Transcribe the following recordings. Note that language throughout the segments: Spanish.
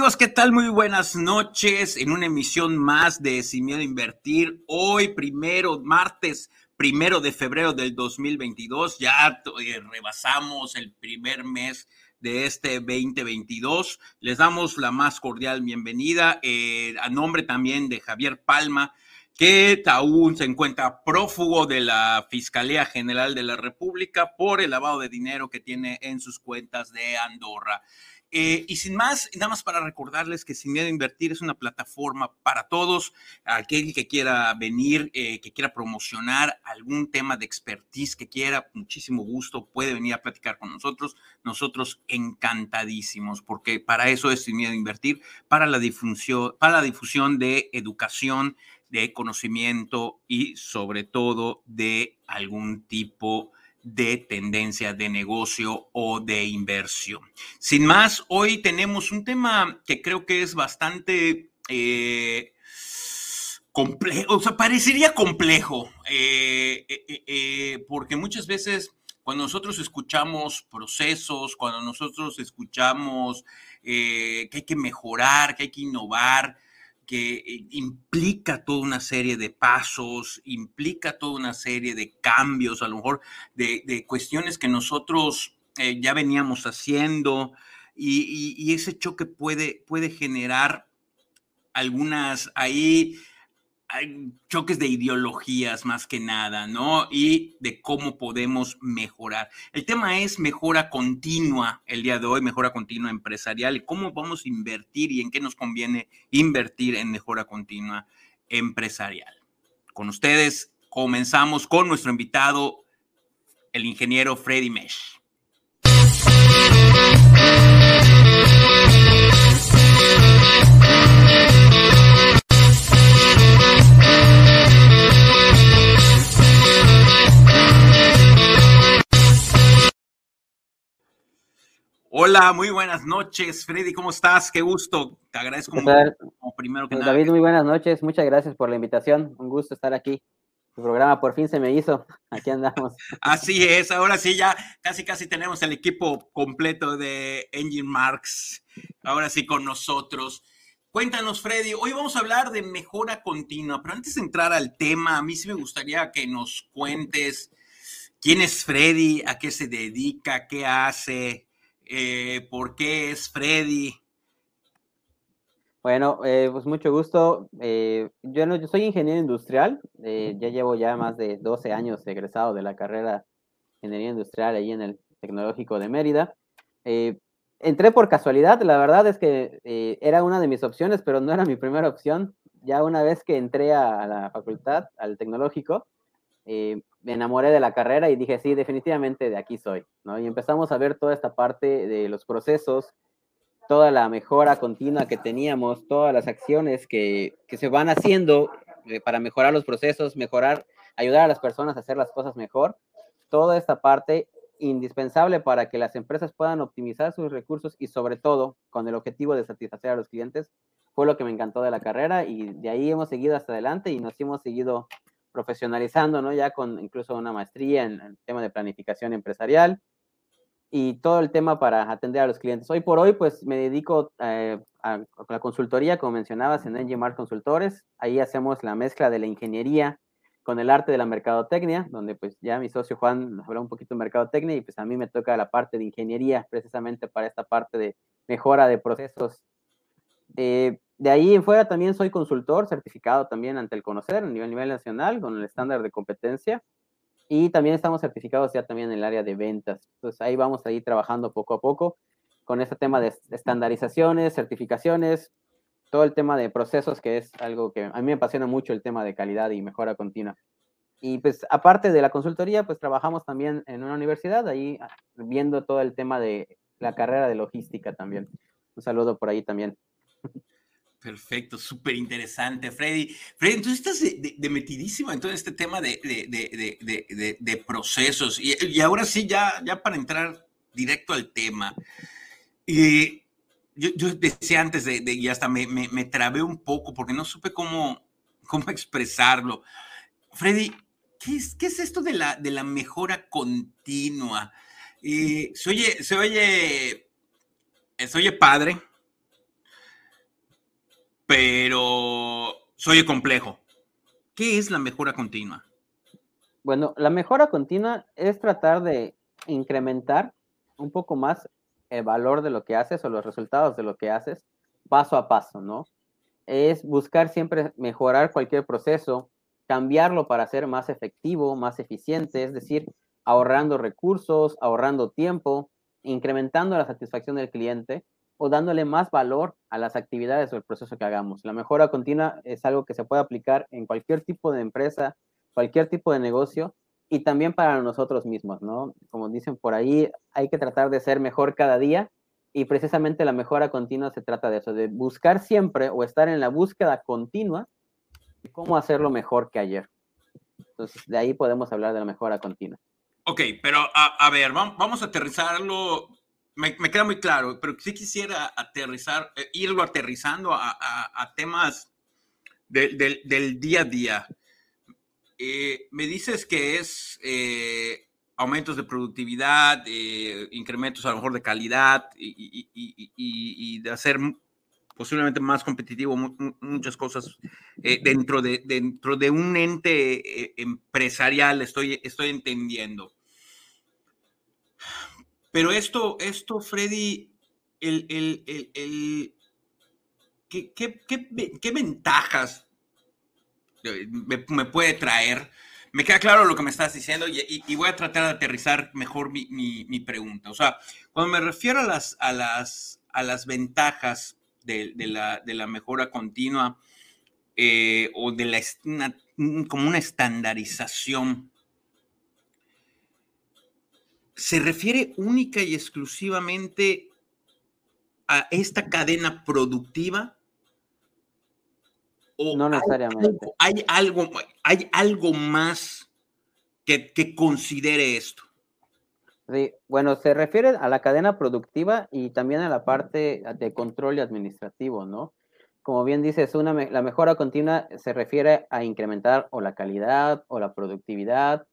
Amigos, ¿qué tal? Muy buenas noches en una emisión más de Sin Miedo a Invertir. Hoy, primero, martes, primero de febrero del 2022, ya eh, rebasamos el primer mes de este 2022. Les damos la más cordial bienvenida eh, a nombre también de Javier Palma, que aún se encuentra prófugo de la Fiscalía General de la República por el lavado de dinero que tiene en sus cuentas de Andorra. Eh, y sin más, nada más para recordarles que Sin Miedo a Invertir es una plataforma para todos, aquel que quiera venir, eh, que quiera promocionar algún tema de expertise que quiera, muchísimo gusto, puede venir a platicar con nosotros. Nosotros encantadísimos, porque para eso es Sin Miedo a Invertir, para la difusión, para la difusión de educación, de conocimiento y sobre todo de algún tipo de de tendencia de negocio o de inversión. Sin más, hoy tenemos un tema que creo que es bastante eh, complejo, o sea, parecería complejo, eh, eh, porque muchas veces cuando nosotros escuchamos procesos, cuando nosotros escuchamos que hay que mejorar, que hay que innovar, que eh, implica toda una serie de pasos, implica toda una serie de cambios, a lo mejor de, cuestiones que nosotros eh, ya veníamos haciendo y, ese choque puede, puede generar algunas ahí choques de ideologías más que nada, ¿no? Y de cómo podemos mejorar. El tema es mejora continua el día de hoy, mejora continua empresarial y cómo vamos a invertir y en qué nos conviene invertir en mejora continua empresarial. Con ustedes comenzamos con nuestro invitado, el ingeniero Freddy Mesh. Hola, muy buenas noches, Freddy, ¿cómo estás? Qué gusto, te agradezco como, primero que pues, nada. David, muy buenas noches, muchas gracias por la invitación, un gusto estar aquí. Tu programa por fin se me hizo, aquí andamos. Así es, ahora sí ya casi casi tenemos el equipo completo de Engine Marks, ahora sí con nosotros. Cuéntanos, Freddy, hoy vamos a hablar de mejora continua, pero antes de entrar al tema, a mí sí me gustaría que nos cuentes quién es Freddy, a qué se dedica, qué hace, eh, por qué es Freddy. Bueno, eh, pues mucho gusto. Eh, yo, no, yo soy ingeniero industrial, ya llevo ya más de 12 años egresado de la carrera de Ingeniería Industrial ahí en el Tecnológico de Mérida. entré por casualidad, la verdad es que era una de mis opciones, pero no era mi primera opción. Ya una vez que entré a, la facultad, al tecnológico, me enamoré de la carrera y dije, sí, definitivamente de aquí soy, ¿no? Y empezamos a ver toda esta parte de los procesos, toda la mejora continua que teníamos, todas las acciones que, que se van haciendo eh, para mejorar los procesos, mejorar, ayudar a las personas a hacer las cosas mejor. Toda esta parte indispensable para que las empresas puedan optimizar sus recursos y sobre todo con el objetivo de satisfacer a los clientes, fue lo que me encantó de la carrera y de ahí hemos seguido hasta adelante y nos hemos seguido profesionalizando, ¿no? Ya con incluso una maestría en el tema de planificación empresarial y todo el tema para atender a los clientes. Hoy por hoy, pues me dedico eh, a, la consultoría, como mencionabas, en NGMAR Consultores. Ahí hacemos la mezcla de la ingeniería con el arte de la mercadotecnia, donde pues ya mi socio Juan nos habló un poquito de mercadotecnia y pues a mí me toca la parte de ingeniería precisamente para esta parte de mejora de procesos. Eh, de ahí en fuera también soy consultor certificado también ante el conocer a nivel, nivel nacional con el estándar de competencia y también estamos certificados ya también en el área de ventas. Entonces ahí vamos a ir trabajando poco a poco con este tema de estandarizaciones, certificaciones, todo el tema de procesos que es algo que a mí me apasiona mucho el tema de calidad y mejora continua. Y pues aparte de la consultoría, pues trabajamos también en una universidad, ahí ah, viendo todo el tema de la carrera de logística también. Un saludo por ahí también. Perfecto, súper interesante, Freddy. Freddy, entonces estás de, metidísimo en todo este tema de, procesos. Y, ahora sí, ya, para entrar directo al tema. Y yo, decía antes de, y hasta me, me, trabé un poco porque no supe cómo, cómo expresarlo. Freddy, ¿qué es, esto de la, mejora continua? se oye, se oye, se oye padre, pero soy complejo. ¿Qué es la mejora continua? Bueno, la mejora continua es tratar de incrementar un poco más el valor de lo que haces o los resultados de lo que haces paso a paso, ¿no? Es buscar siempre mejorar cualquier proceso, cambiarlo para ser más efectivo, más eficiente, es decir, ahorrando recursos, ahorrando tiempo, incrementando la satisfacción del cliente o dándole más valor a las actividades o el proceso que hagamos. La mejora continua es algo que se puede aplicar en cualquier tipo de empresa, cualquier tipo de negocio y también para nosotros mismos, ¿no? Como dicen por ahí, hay que tratar de ser mejor cada día y precisamente la mejora continua se trata de eso, de buscar siempre o estar en la búsqueda continua cómo hacerlo mejor que ayer. Entonces, de ahí podemos hablar de la mejora continua. Ok, pero a, ver, vamos a aterrizarlo. Me, queda muy claro, pero sí quisiera aterrizar, eh, irlo aterrizando a, temas del día a día. Eh, me dices que es eh, aumentos de productividad, incrementos a lo mejor de calidad y, y de hacer posiblemente más competitivo, muchas cosas eh, dentro, de, dentro de un ente eh, empresarial, estoy, estoy entendiendo. Pero esto, esto Freddy, el, el, el, ¿qué, qué, qué, ventajas me, puede traer? Me queda claro lo que me estás diciendo y, voy a tratar de aterrizar mejor mi, mi, mi, pregunta. O sea, cuando me refiero a las, a las, a las ventajas de, la, mejora continua eh, o de la, como una estandarización, se refiere única y exclusivamente a esta cadena productiva? ¿O no necesariamente. Hay algo, hay algo, más que, que considere esto? Sí, bueno, se refiere a la cadena productiva y también a la parte de control y administrativo, ¿no? Como bien dices, una, la mejora continua se refiere a incrementar o la calidad o la productividad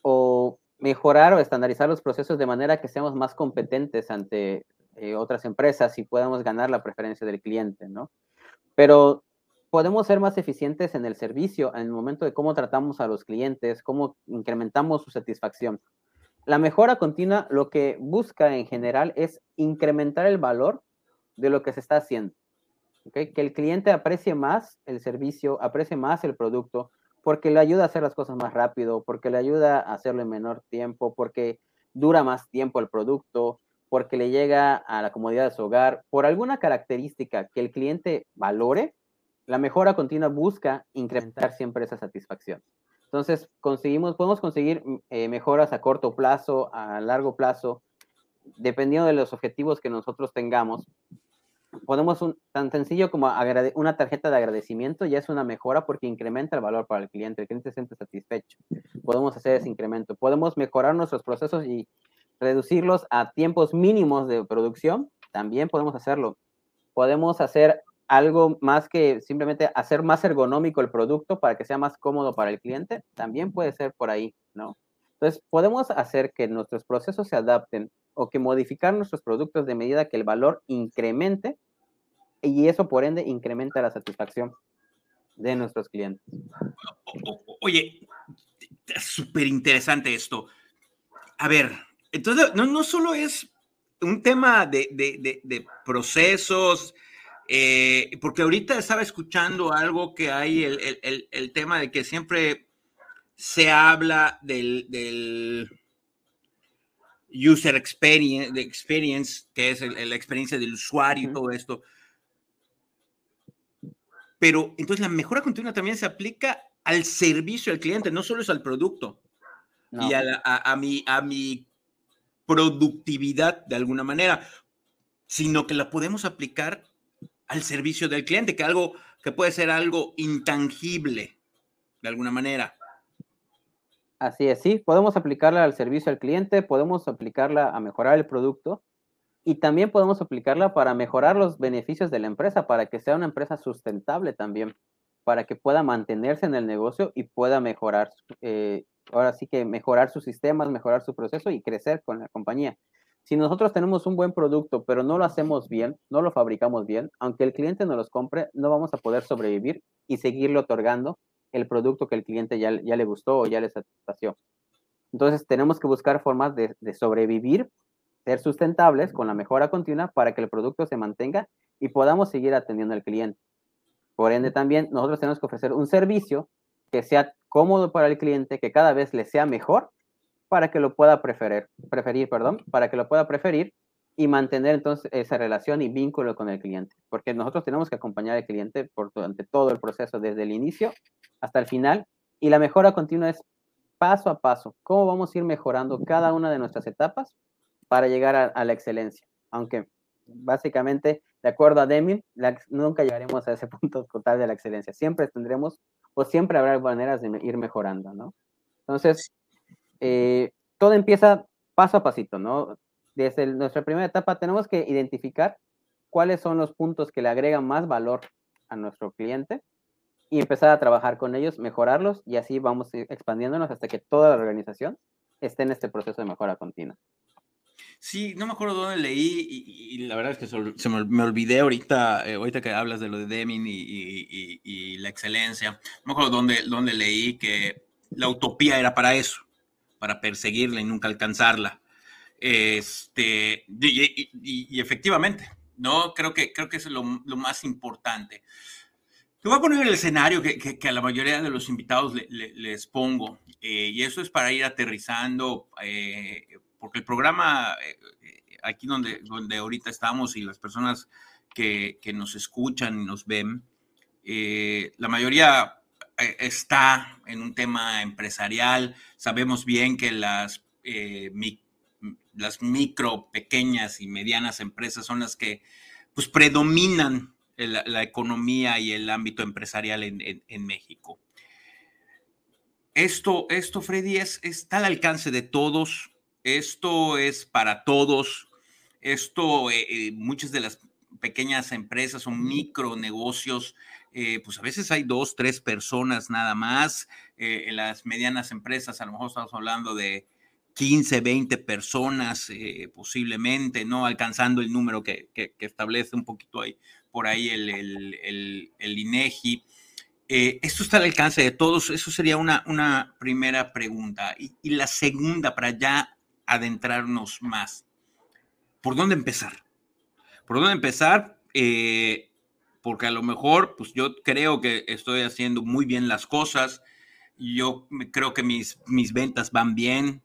o mejorar o estandarizar los procesos de manera que seamos más competentes ante eh, otras empresas y podamos ganar la preferencia del cliente, ¿no? Pero podemos ser más eficientes en el servicio, en el momento de cómo tratamos a los clientes, cómo incrementamos su satisfacción. La mejora continua lo que busca en general es incrementar el valor de lo que se está haciendo. Que el cliente aprecie más el servicio, aprecie más el producto, porque le ayuda a hacer las cosas más rápido, porque le ayuda a hacerlo en menor tiempo, porque dura más tiempo el producto, porque le llega a la comodidad de su hogar, por alguna característica que el cliente valore, la mejora continua busca incrementar siempre esa satisfacción. Entonces, conseguimos, podemos conseguir mm, eh, mejoras a corto plazo, a largo plazo, dependiendo de los objetivos que nosotros tengamos. Podemos, un, tan sencillo como una tarjeta de agradecimiento, ya es una mejora porque incrementa el valor para el cliente, el cliente se siente satisfecho. Podemos hacer ese incremento. Podemos mejorar nuestros procesos y reducirlos a tiempos mínimos de producción, también podemos hacerlo. Podemos hacer algo más que simplemente hacer más ergonómico el producto para que sea más cómodo para el cliente, también puede ser por ahí, ¿no? Entonces, podemos hacer que nuestros procesos se adapten o que modificar nuestros productos de medida que el valor incremente y eso por ende incrementa la satisfacción de nuestros clientes. Oye, súper interesante esto. A ver, entonces no, no solo es un tema de, de, de procesos, eh, porque ahorita estaba escuchando algo que hay, el, tema de que siempre se habla del, user experience, de experience, que es la experiencia del usuario y todo esto. Pero entonces la mejora continua también se aplica al servicio al cliente, no solo es al producto y a, mi, a mi productividad de alguna manera, sino que la podemos aplicar al servicio del cliente, que algo que puede ser algo intangible de alguna manera. Así es, sí, podemos aplicarla al servicio al cliente, podemos aplicarla a mejorar el producto y también podemos aplicarla para mejorar los beneficios de la empresa, para que sea una empresa sustentable también, para que pueda mantenerse en el negocio y pueda mejorar, eh, ahora sí que mejorar sus sistemas, mejorar su proceso y crecer con la compañía. Si nosotros tenemos un buen producto, pero no lo hacemos bien, no lo fabricamos bien, aunque el cliente nos los compre, no vamos a poder sobrevivir y seguirle otorgando el producto que el cliente ya, ya le gustó o ya le satisfació. Entonces tenemos que buscar formas de, de sobrevivir, ser sustentables con la mejora continua para que el producto se mantenga y podamos seguir atendiendo al cliente. Por ende, también nosotros tenemos que ofrecer un servicio que sea cómodo para el cliente, que cada vez le sea mejor para que lo pueda preferir, preferir, perdón, para que lo pueda preferir y mantener entonces esa relación y vínculo con el cliente, porque nosotros tenemos que acompañar al cliente durante todo el proceso, desde el inicio hasta el final, y la mejora continua es paso a paso, cómo vamos a ir mejorando cada una de nuestras etapas para llegar a, la excelencia, aunque básicamente, de acuerdo a Deming, nunca llegaremos a ese punto total de la excelencia, siempre tendremos o siempre habrá maneras de ir mejorando, ¿no? Entonces, eh, todo empieza paso a pasito, ¿no? Desde nuestra primera etapa tenemos que identificar cuáles son los puntos que le agregan más valor a nuestro cliente y empezar a trabajar con ellos, mejorarlos y así vamos expandiéndonos hasta que toda la organización esté en este proceso de mejora continua. Sí, no me acuerdo dónde leí y, la verdad es que se me, olvidé ahorita, eh, ahorita que hablas de lo de Deming y, la excelencia, no me acuerdo dónde, dónde leí que la utopía era para eso para perseguirla y nunca alcanzarla. Este, y, efectivamente, ¿no? Creo que, creo que es lo, más importante. Te voy a poner el escenario que, a la mayoría de los invitados les pongo, eh, y eso es para ir aterrizando, eh, porque el programa, eh, aquí donde, donde ahorita estamos y las personas que, que nos escuchan y nos ven, la mayoría está en un tema empresarial. Sabemos bien que las, eh, las micro, pequeñas y medianas empresas son las que pues, predominan la, economía y el ámbito empresarial en, México. Esto, esto, Freddy, es, está al alcance de todos. Esto es para todos. Esto, eh, muchas de las pequeñas empresas o micronegocios eh, pues a veces hay dos, tres personas nada más. Eh, en las medianas empresas a lo mejor estamos hablando de 15, 20 personas eh, posiblemente, ¿no? Alcanzando el número que, establece un poquito ahí, por ahí el, el, INEGI. esto está al alcance de todos. Eso sería una, una primera pregunta. Y, y, la segunda, para ya adentrarnos más. ¿Por dónde empezar? ¿Por dónde empezar? Eh, porque a lo mejor, pues yo creo que estoy haciendo muy bien las cosas, yo creo que mis, mis ventas van bien,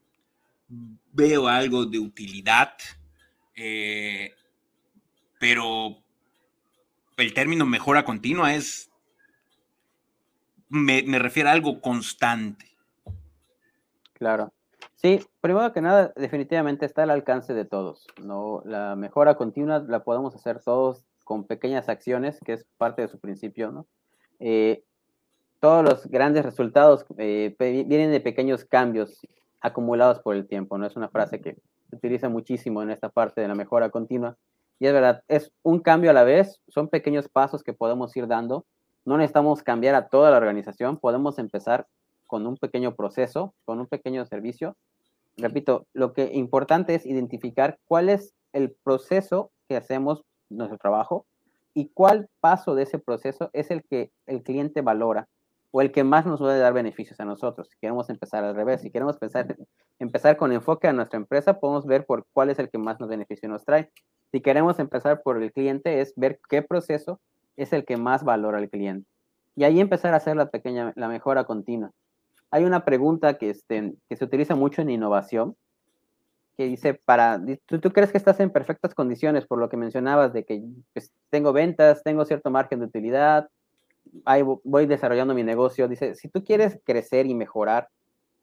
veo algo de utilidad, eh, pero el término mejora continua es, me, me refiere a algo constante. Claro. Sí, primero que nada, definitivamente está al alcance de todos. ¿no? La mejora continua la podemos hacer todos con pequeñas acciones, que es parte de su principio, ¿no? Eh, todos los grandes resultados eh, vienen de pequeños cambios acumulados por el tiempo, ¿no? Es una frase que se utiliza muchísimo en esta parte de la mejora continua. Y es verdad, es un cambio a la vez, son pequeños pasos que podemos ir dando. No necesitamos cambiar a toda la organización, podemos empezar con un pequeño proceso, con un pequeño servicio. Repito, lo que importante es identificar cuál es el proceso que hacemos nuestro trabajo y cuál paso de ese proceso es el que el cliente valora o el que más nos puede dar beneficios a nosotros. Si queremos empezar al revés, si queremos pensar, empezar con enfoque a nuestra empresa, podemos ver por cuál es el que más nos beneficio nos trae. Si queremos empezar por el cliente, es ver qué proceso es el que más valora al cliente. Y ahí empezar a hacer la pequeña, la mejora continua. Hay una pregunta que, este, que se utiliza mucho en innovación, que dice, para, ¿tú, ¿tú, crees que estás en perfectas condiciones por lo que mencionabas de que pues, tengo ventas, tengo cierto margen de utilidad, ahí voy desarrollando mi negocio? Dice, si tú quieres crecer y mejorar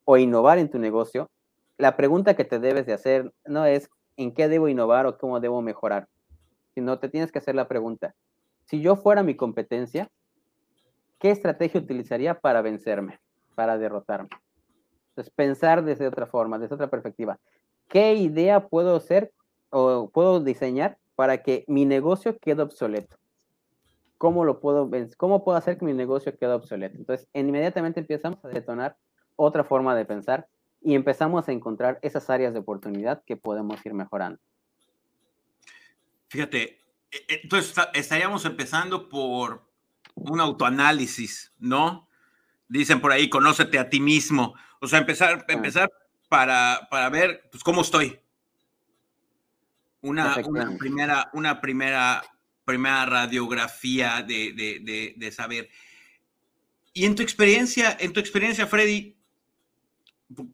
o innovar en tu negocio, la pregunta que te debes de hacer no es en qué debo innovar o cómo debo mejorar, sino te tienes que hacer la pregunta, si yo fuera mi competencia, ¿qué estrategia utilizaría para vencerme, para derrotarme? Entonces, pensar desde otra forma, desde otra perspectiva. ¿qué idea puedo hacer o puedo diseñar para que mi negocio quede obsoleto? ¿Cómo lo puedo, cómo puedo hacer que mi negocio quede obsoleto? Entonces, inmediatamente empezamos a detonar otra forma de pensar y empezamos a encontrar esas áreas de oportunidad que podemos ir mejorando. Fíjate, e, e, entonces estaríamos empezando por un autoanálisis, ¿no? Dicen por ahí, conócete a ti mismo. O sea, empezar, empezar para, para ver pues, cómo estoy. Una, una, primera, una primera, primera radiografía de, de, de, saber. Y en tu experiencia, en tu experiencia, Freddy,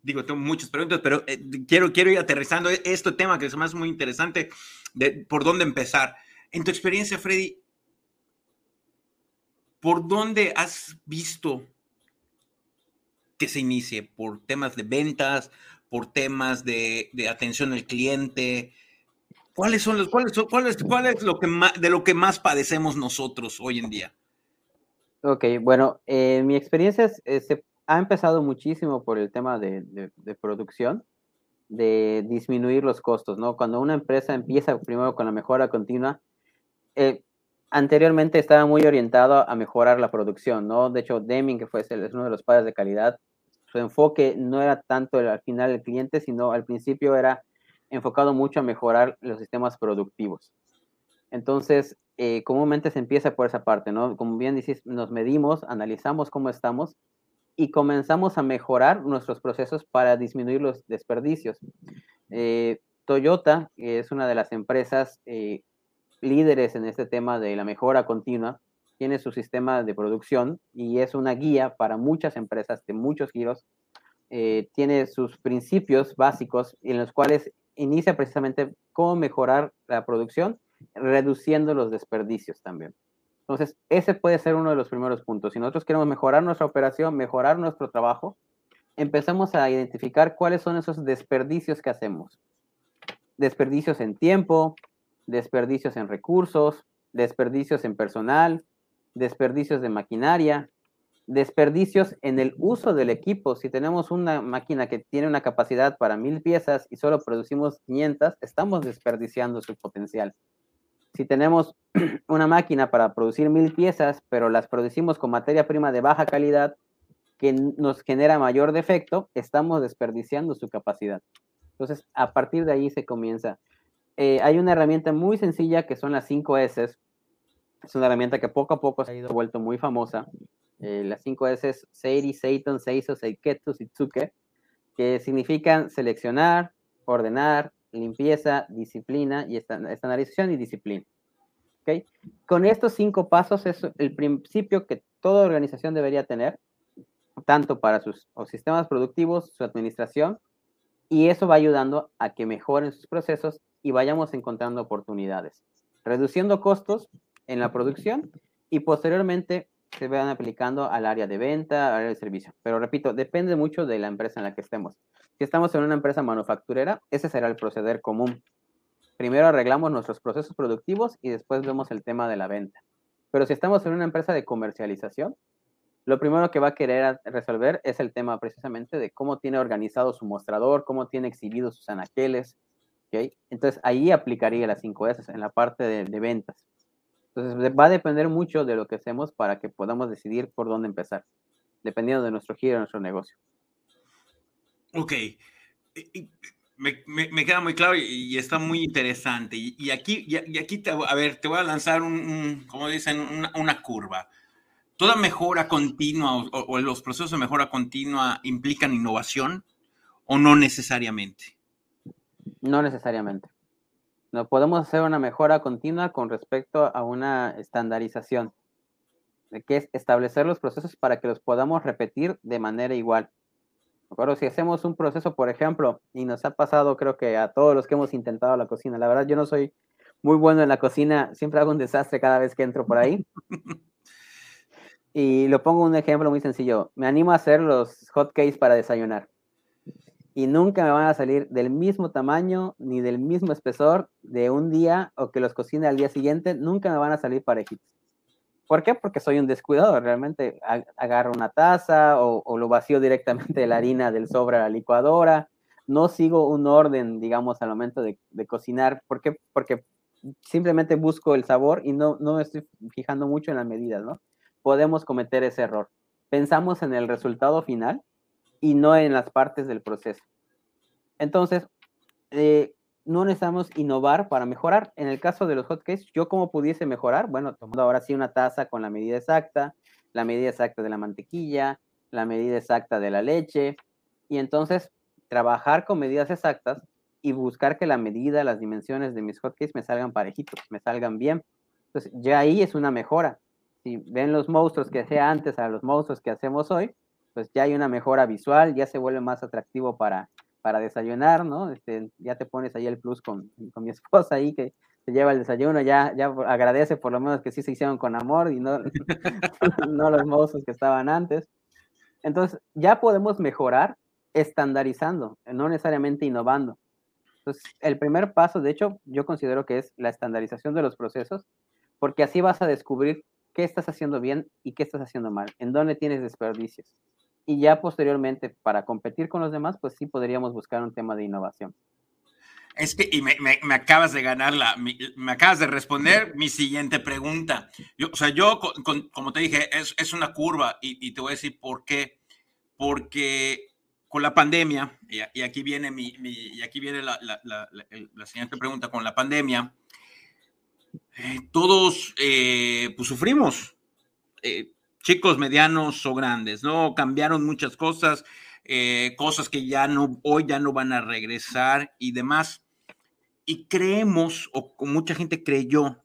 digo, tengo muchas preguntas, pero eh, quiero, quiero ir aterrizando este tema que es más muy interesante, de por dónde empezar. En tu experiencia, Freddy, ¿por dónde has visto que se inicie? ¿Por temas de ventas? ¿Por temas de, atención al cliente? ¿Cuáles son los, cuáles, cuáles, cuál es lo que más, de lo que más padecemos nosotros hoy en día? Ok, bueno, eh, mi experiencia eh, se ha empezado muchísimo por el tema de, de, producción, de disminuir los costos, ¿no? Cuando una empresa empieza primero con la mejora continua, eh, anteriormente estaba muy orientado a mejorar la producción, ¿no? De hecho, Deming, que fue es uno de los padres de calidad, su enfoque no era tanto al final el cliente, sino al principio era enfocado mucho a mejorar los sistemas productivos. Entonces, eh, comúnmente se empieza por esa parte, ¿no? Como bien dices, nos medimos, analizamos cómo estamos y comenzamos a mejorar nuestros procesos para disminuir los desperdicios. Eh, Toyota es una de las empresas eh, líderes en este tema de la mejora continua, tiene su sistema de producción y es una guía para muchas empresas de muchos giros. Eh, tiene sus principios básicos en los cuales inicia precisamente cómo mejorar la producción, reduciendo los desperdicios también. Entonces, ese puede ser uno de los primeros puntos. Si nosotros queremos mejorar nuestra operación, mejorar nuestro trabajo, empezamos a identificar cuáles son esos desperdicios que hacemos. Desperdicios en tiempo, desperdicios en recursos, desperdicios en personal, desperdicios de maquinaria, desperdicios en el uso del equipo. Si tenemos una máquina que tiene una capacidad para mil piezas y solo producimos 500, estamos desperdiciando su potencial. Si tenemos una máquina para producir mil piezas, pero las producimos con materia prima de baja calidad que nos genera mayor defecto, estamos desperdiciando su capacidad. Entonces, a partir de ahí se comienza. Eh, hay una herramienta muy sencilla que son las 5 S. Es una herramienta que poco a poco se ha ido vuelto muy famosa. Eh, las 5 S es Seiri, Seiton, Seiso, Seiketsu, Tsuke, que significan seleccionar, ordenar, limpieza, disciplina y estandarización y disciplina. ¿Okay? Con estos cinco pasos es el principio que toda organización debería tener, tanto para sus sistemas productivos, su administración, y eso va ayudando a que mejoren sus procesos y vayamos encontrando oportunidades, reduciendo costos en la producción y posteriormente se van aplicando al área de venta, al área de servicio. Pero repito, depende mucho de la empresa en la que estemos. Si estamos en una empresa manufacturera, ese será el proceder común. Primero arreglamos nuestros procesos productivos y después vemos el tema de la venta. Pero si estamos en una empresa de comercialización, lo primero que va a querer resolver es el tema precisamente de cómo tiene organizado su mostrador, cómo tiene exhibido sus anaqueles, entonces ahí aplicaría las 5S en la parte de, ventas. Entonces va a depender mucho de lo que hacemos para que podamos decidir por dónde empezar, dependiendo de nuestro giro, de nuestro negocio. Ok. Me, queda muy claro y, está muy interesante. Y, aquí, y, aquí te, a ver, te voy a lanzar un, como dicen, una, curva. ¿Toda mejora continua o, o los procesos de mejora continua implican innovación o no necesariamente? No necesariamente. No podemos hacer una mejora continua con respecto a una estandarización, que es establecer los procesos para que los podamos repetir de manera igual. acuerdo? Si hacemos un proceso, por ejemplo, y nos ha pasado creo que a todos los que hemos intentado la cocina, la verdad yo no soy muy bueno en la cocina, siempre hago un desastre cada vez que entro por ahí. y lo pongo un ejemplo muy sencillo. Me animo a hacer los hot cakes para desayunar y nunca me van a salir del mismo tamaño ni del mismo espesor de un día o que los cocine al día siguiente, nunca me van a salir parejitos. ¿Por qué? Porque soy un descuidado, realmente agarro una taza o, lo vacío directamente de la harina del sobre a la licuadora, no sigo un orden, digamos, al momento de, cocinar, ¿por qué? Porque simplemente busco el sabor y no, no estoy fijando mucho en las medidas, ¿no? Podemos cometer ese error. Pensamos en el resultado final y no en las partes del proceso. Entonces, eh, no necesitamos innovar para mejorar. En el caso de los hotcakes, ¿yo cómo pudiese mejorar? Bueno, tomando ahora sí una taza con la medida exacta, la medida exacta de la mantequilla, la medida exacta de la leche, y entonces trabajar con medidas exactas y buscar que la medida, las dimensiones de mis hotcakes me salgan parejitos, me salgan bien. Entonces, ya ahí es una mejora. Si ven los monstruos que hacía antes a los monstruos que hacemos hoy, pues ya hay una mejora visual, ya se vuelve más atractivo para, para desayunar, ¿no? Este, ya te pones ahí el plus con, con mi esposa ahí que se lleva el desayuno, ya, ya agradece por lo menos que sí se hicieron con amor y no, no los monstruos que estaban antes. Entonces, ya podemos mejorar estandarizando, no necesariamente innovando. Entonces, el primer paso, de hecho, yo considero que es la estandarización de los procesos, porque así vas a descubrir qué estás haciendo bien y qué estás haciendo mal, en dónde tienes desperdicios. Y ya posteriormente, para competir con los demás, pues sí podríamos buscar un tema de innovación. Es que, y me, me, acabas de ganar la, me, acabas de responder mi siguiente pregunta. Yo, o sea, yo, como te dije, es, es una curva y, y, te voy a decir por qué. Porque con la pandemia, y, aquí viene, mi, y aquí viene la, la, la, siguiente pregunta, con la pandemia, eh, todos eh, pues sufrimos, eh, chicos, medianos o grandes, ¿no? Cambiaron muchas cosas, cosas que ya no, hoy ya no van a regresar y demás. Y creemos, o mucha gente creyó,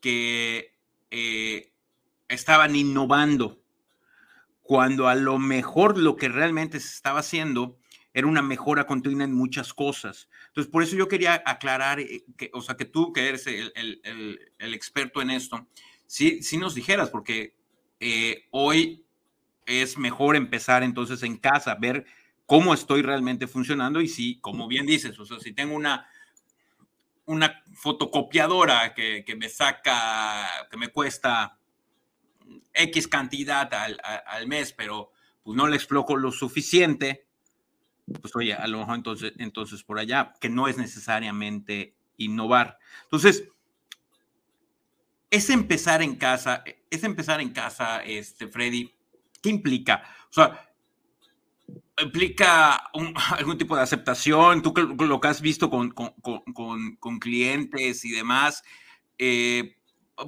que estaban innovando cuando a lo mejor lo que realmente se estaba haciendo era una mejora continua en muchas cosas. Entonces, por eso yo quería aclarar, eh, que, o sea, que tú, que eres el, el, el, experto en esto, sí, sí nos dijeras, porque eh, hoy es mejor empezar entonces en casa, ver cómo estoy realmente funcionando y si, como bien dices, o sea, si tengo una, una fotocopiadora que, me saca, que me cuesta X cantidad al, al, mes, pero pues no le exploco lo suficiente, pues oye, a lo mejor entonces, entonces por allá, que no es necesariamente innovar. Entonces, es empezar en casa, es empezar en casa, este, Freddy, ¿qué implica? O sea, implica algún tipo de aceptación, tú lo que has visto con, con, con, con clientes y demás, eh,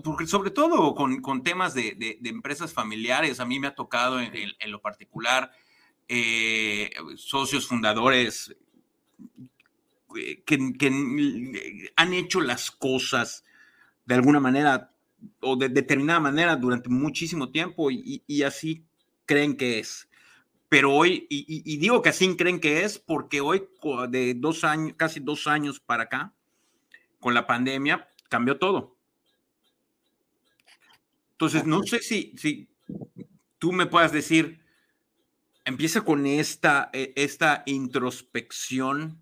porque sobre todo con, temas de, empresas familiares, a mí me ha tocado en, lo particular eh, socios fundadores eh, que, han hecho las cosas de alguna manera o de determinada manera durante muchísimo tiempo y, así creen que es. Pero hoy, y, digo que así creen que es porque hoy, de dos años, casi dos años para acá, con la pandemia, cambió todo entonces, no sé si, si tú me puedas decir, empieza con esta, e, esta introspección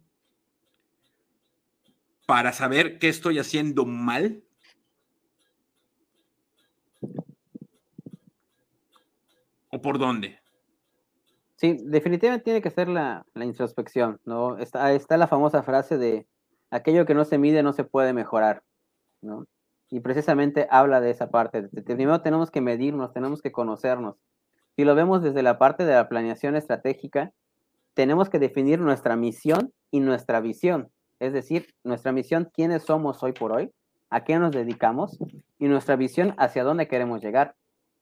para saber qué estoy haciendo mal. ¿O por dónde? Sí, definitivamente tiene que ser la, la introspección, ¿no? Está, está la famosa frase de aquello que no se mide no se puede mejorar, ¿no? y precisamente habla de esa parte. Primero tenemos que medirnos, tenemos que conocernos. Si lo vemos desde la parte de la planeación estratégica, tenemos que definir nuestra misión y nuestra visión. Es decir, nuestra misión, quiénes somos hoy por hoy, a qué nos dedicamos y nuestra visión hacia dónde queremos llegar.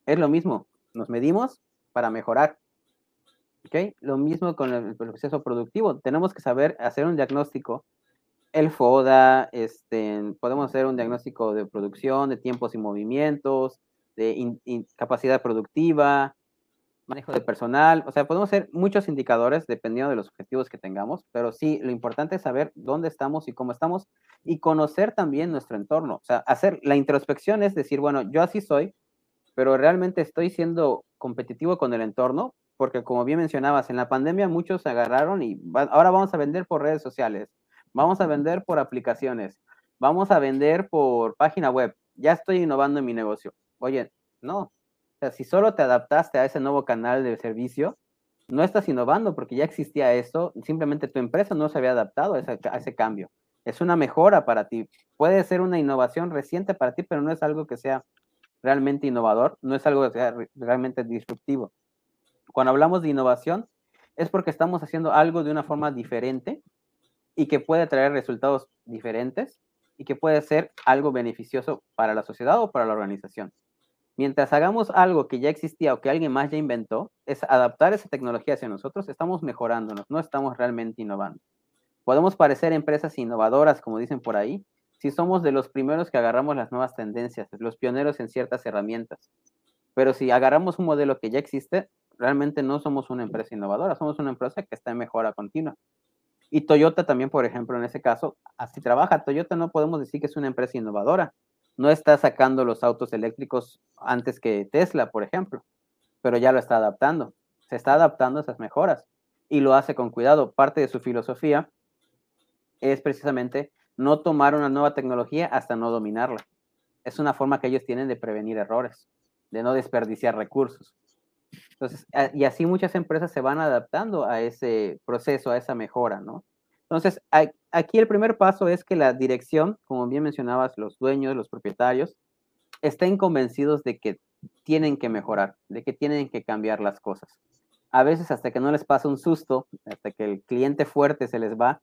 Es lo mismo, nos medimos para mejorar. ¿Okay? Lo mismo con el proceso productivo. Tenemos que saber hacer un diagnóstico el FODA, este, podemos hacer un diagnóstico de producción, de tiempos y movimientos, de capacidad productiva, manejo de personal, o sea, podemos hacer muchos indicadores dependiendo de los objetivos que tengamos, pero sí, lo importante es saber dónde estamos y cómo estamos y conocer también nuestro entorno, o sea, hacer la introspección es decir, bueno, yo así soy, pero realmente estoy siendo competitivo con el entorno, porque como bien mencionabas, en la pandemia muchos se agarraron y ahora vamos a vender por redes sociales, vamos a vender por aplicaciones, vamos a vender por página web, ya estoy innovando en mi negocio. Oye, no, o sea, si solo te adaptaste a ese nuevo canal de servicio, no estás innovando porque ya existía eso, simplemente tu empresa no se había adaptado a ese, a ese, cambio. Es una mejora para ti. Puede ser una innovación reciente para ti, pero no es algo que sea realmente innovador, no es algo realmente disruptivo. Cuando hablamos de innovación, es porque estamos haciendo algo de una forma diferente y que puede traer resultados diferentes y que puede ser algo beneficioso para la sociedad o para la organización. Mientras hagamos algo que ya existía o que alguien más ya inventó, es adaptar esa tecnología hacia nosotros, estamos mejorándonos, no estamos realmente innovando. Podemos parecer empresas innovadoras, como dicen por ahí, si somos de los primeros que agarramos las nuevas tendencias, los pioneros en ciertas herramientas. Pero si agarramos un modelo que ya existe, realmente no somos una empresa innovadora, somos una empresa que está en mejora continua. Y Toyota también, por ejemplo, en ese caso, así trabaja. Toyota no podemos decir que es una empresa innovadora. No está sacando los autos eléctricos antes que Tesla, por ejemplo, pero ya lo está adaptando. Se está adaptando a esas mejoras y lo hace con cuidado. Parte de su filosofía es precisamente no tomar una nueva tecnología hasta no dominarla. Es una forma que ellos tienen de prevenir errores, de no desperdiciar recursos. Entonces, y así muchas empresas se van adaptando a ese proceso, a esa mejora, ¿no? Entonces, aquí el primer paso es que la dirección, como bien mencionabas, los dueños, los propietarios, estén convencidos de que tienen que mejorar, de que tienen que cambiar las cosas. A veces hasta que no les pasa un susto, hasta que el cliente fuerte se les va,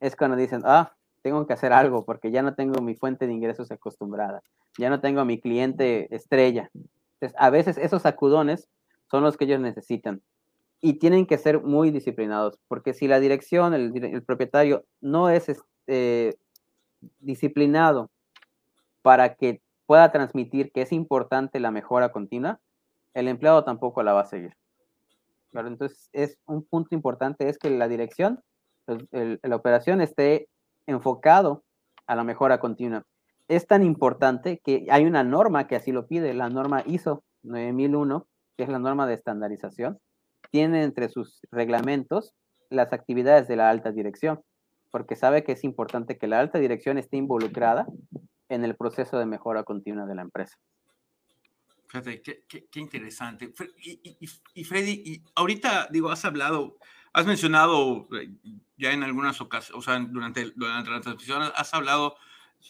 es cuando dicen, ah, tengo que hacer algo porque ya no tengo mi fuente de ingresos acostumbrada, ya no tengo a mi cliente estrella. Entonces, a veces esos sacudones son los que ellos necesitan. Y tienen que ser muy disciplinados, porque si la dirección, el, propietario no es este, disciplinado para que pueda transmitir que es importante la mejora continua, el empleado tampoco la va a seguir. entonces, es un punto importante es que la dirección, la operación esté enfocado a la mejora continua. Es tan importante que hay una norma que así lo pide, la norma ISO 9001, que es la norma de estandarización, tiene entre sus reglamentos las actividades de la alta dirección, porque sabe que es importante que la alta dirección esté involucrada en el proceso de mejora continua de la empresa. Fíjate, qué, interesante. Y, Freddy, y ahorita, digo, has hablado, has mencionado eh, ya en algunas ocasiones, o sea, durante, durante la transmisión, has hablado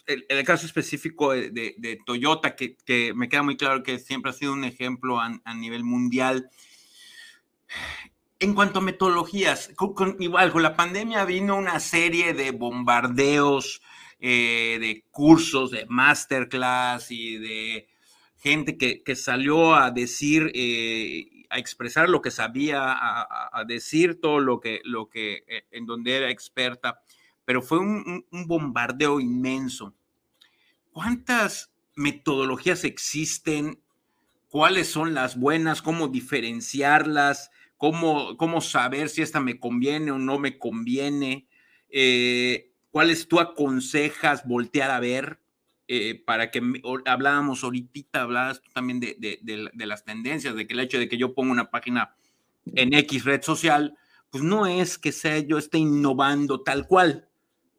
el, el, caso específico de, Toyota, que, que, me queda muy claro que siempre ha sido un ejemplo a, nivel mundial. En cuanto a metodologías, igual con la pandemia vino una serie de bombardeos, eh, de cursos, de masterclass y de gente que, que salió a decir, eh, a expresar lo que sabía, a, decir todo lo que, lo que eh, en donde era experta pero fue un, bombardeo inmenso. ¿Cuántas metodologías existen? ¿Cuáles son las buenas? ¿Cómo diferenciarlas? ¿Cómo, cómo saber si esta me conviene o no me conviene? Eh, ¿Cuáles tú aconsejas voltear a ver? Eh, para que hablábamos ahorita, hablabas tú también de, de, las tendencias, de que el hecho de que yo ponga una página en X red social, pues no es que sea yo esté innovando tal cual,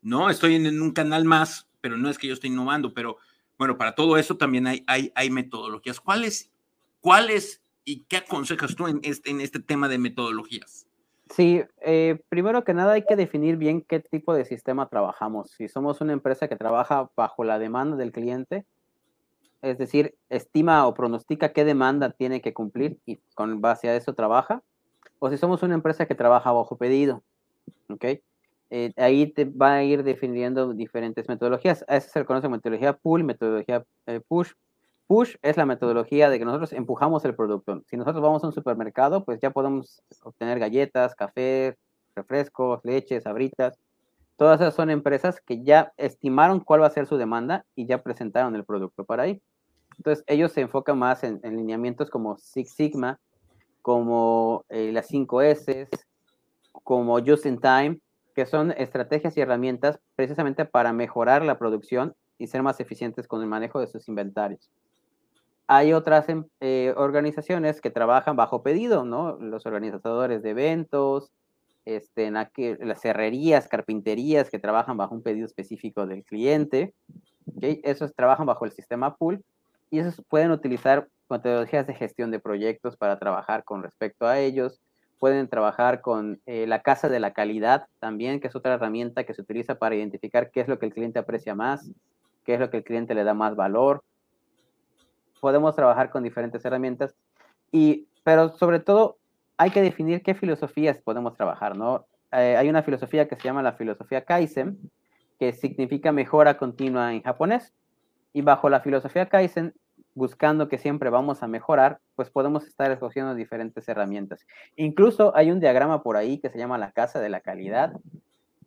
¿no? Estoy en un canal más, pero no es que yo esté innovando, pero bueno, para todo eso también hay, hay, hay metodologías. ¿Cuáles, ¿Cuáles y qué aconsejas tú en este, en este tema de metodologías? Sí, eh, primero que nada hay que definir bien qué tipo de sistema trabajamos. Si somos una empresa que trabaja bajo la demanda del cliente, es decir, estima o pronostica qué demanda tiene que cumplir y con base a eso trabaja, o si somos una empresa que trabaja bajo pedido, ¿ok? Eh, ahí te va a ir definiendo diferentes metodologías. A eso se le conoce metodología pull, metodología eh, push. Push es la metodología de que nosotros empujamos el producto. Si nosotros vamos a un supermercado, pues ya podemos obtener galletas, café, refrescos, leches, abritas. Todas esas son empresas que ya estimaron cuál va a ser su demanda y ya presentaron el producto para ahí. Entonces, ellos se enfocan más en, lineamientos como Six Sigma, como eh, las 5 S, como Just in Time, que son estrategias y herramientas precisamente para mejorar la producción y ser más eficientes con el manejo de sus inventarios. Hay otras em, eh, organizaciones que trabajan bajo pedido, ¿no? Los organizadores de eventos, este, las herrerías, carpinterías que trabajan bajo un pedido específico del cliente. Esos trabajan bajo el sistema pool y esos pueden utilizar metodologías de gestión de proyectos para trabajar con respecto a ellos pueden trabajar con eh, la casa de la calidad también, que es otra herramienta que se utiliza para identificar qué es lo que el cliente aprecia más, qué es lo que el cliente le da más valor. Podemos trabajar con diferentes herramientas, y, pero sobre todo hay que definir qué filosofías podemos trabajar, ¿no? eh, hay una filosofía que se llama la filosofía Kaizen, que significa mejora continua en japonés. Y bajo la filosofía Kaizen, buscando que siempre vamos a mejorar, pues podemos estar escogiendo diferentes herramientas. Incluso hay un diagrama por ahí que se llama la casa de la calidad,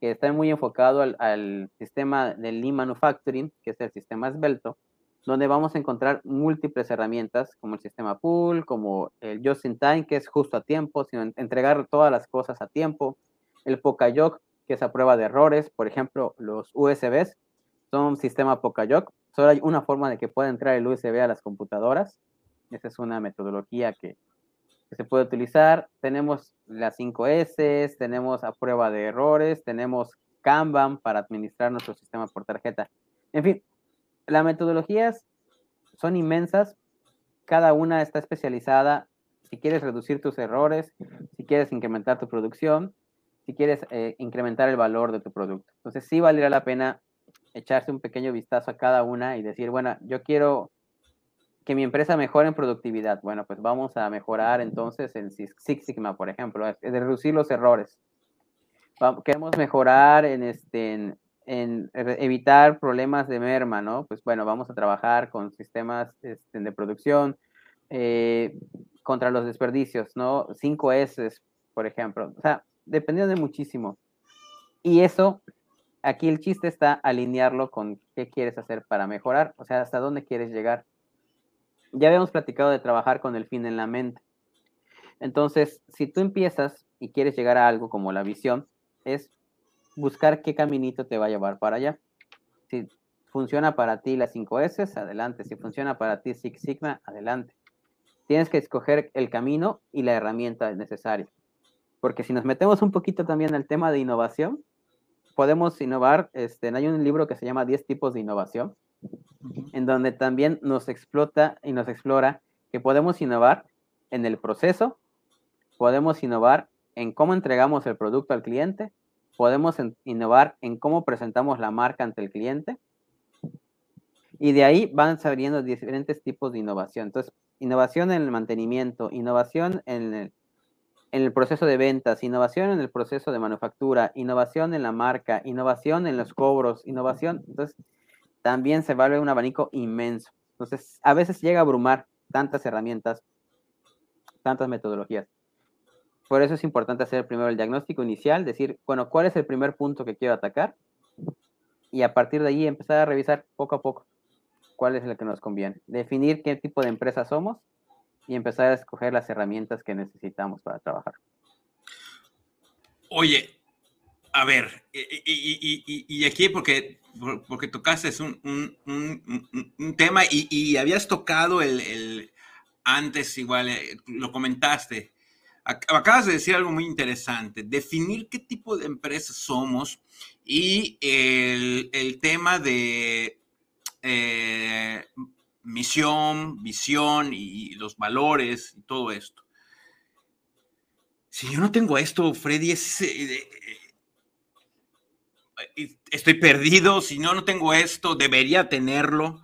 que está muy enfocado al, al sistema del Lean Manufacturing, que es el sistema esbelto, donde vamos a encontrar múltiples herramientas como el sistema pool, como el just in time, que es justo a tiempo, sino entregar todas las cosas a tiempo, el Pokayok, que es a prueba de errores, por ejemplo, los USBs son un sistema Pokayok, solo hay una forma de que pueda entrar el USB a las computadoras, esa es una metodología que, que se puede utilizar, tenemos las 5S, tenemos a prueba de errores, tenemos Kanban para administrar nuestro sistema por tarjeta, en fin, las metodologías son inmensas, cada una está especializada. Si quieres reducir tus errores, si quieres incrementar tu producción, si quieres eh, incrementar el valor de tu producto. Entonces sí valdría la pena echarse un pequeño vistazo a cada una y decir, bueno, yo quiero que mi empresa mejore en productividad. Bueno, pues vamos a mejorar entonces en Six Sigma, por ejemplo, de reducir los errores. Queremos mejorar en, este, en evitar problemas de merma, ¿no? Pues bueno, vamos a trabajar con sistemas este, de producción eh, contra los desperdicios, ¿no? 5S, por ejemplo. O sea, dependiendo de muchísimo. Y eso, aquí el chiste está alinearlo con qué quieres hacer para mejorar, o sea, hasta dónde quieres llegar. Ya habíamos platicado de trabajar con el fin en la mente. Entonces, si tú empiezas y quieres llegar a algo como la visión, es buscar qué caminito te va a llevar para allá. Si funciona para ti las 5S, adelante. Si funciona para ti Six Sigma, adelante. Tienes que escoger el camino y la herramienta necesaria. Porque si nos metemos un poquito también al tema de innovación, podemos innovar. Este, hay un libro que se llama 10 tipos de innovación, en donde también nos explota y nos explora que podemos innovar en el proceso, podemos innovar en cómo entregamos el producto al cliente, podemos innovar en cómo presentamos la marca ante el cliente. Y de ahí van saliendo diferentes tipos de innovación. Entonces, innovación en el mantenimiento, innovación en el, proceso de ventas, innovación en el proceso de manufactura, innovación en la marca, innovación en los cobros, innovación. Entonces, también se vuelve un abanico inmenso. Entonces, a veces llega a abrumar tantas herramientas, tantas metodologías. Por eso es importante hacer primero el diagnóstico inicial, decir, bueno, ¿cuál es el primer punto que quiero atacar? Y a partir de ahí empezar a revisar poco a poco cuál es el que nos conviene. Definir qué tipo de empresa somos y empezar a escoger las herramientas que necesitamos para trabajar. Oye, a ver, y, aquí porque, porque tocaste un, un, un, tema y, habías tocado el, el antes igual, eh, lo comentaste, acabas de decir algo muy interesante, definir qué tipo de empresa somos y el, tema de eh, misión, visión y los valores y todo esto. Si yo no tengo esto, Freddy, eh, eh, estoy perdido, si no, no tengo esto, debería tenerlo.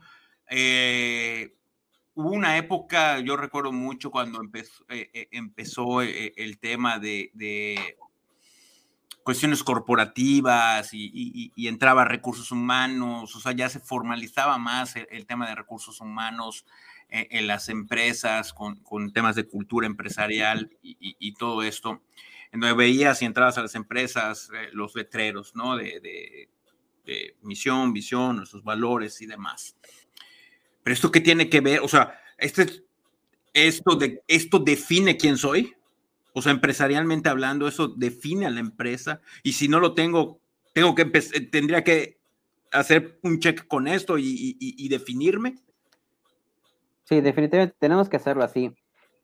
Hubo una época, yo recuerdo mucho cuando empezó, eh, eh, eh, el tema de, cuestiones corporativas y, entraba recursos humanos, o sea, ya se formalizaba más el, tema de recursos humanos en las empresas con, temas de cultura empresarial y, todo esto, en donde veías y entrabas a las empresas los letreros, ¿no? De, de misión, visión, nuestros valores y demás. Pero esto qué tiene que ver, o sea, este, esto, de, esto define quién soy. O sea, empresarialmente hablando, eso define a la empresa. Y si no lo tengo, tengo que tendría que hacer un check con esto y, definirme. Sí, definitivamente tenemos que hacerlo así.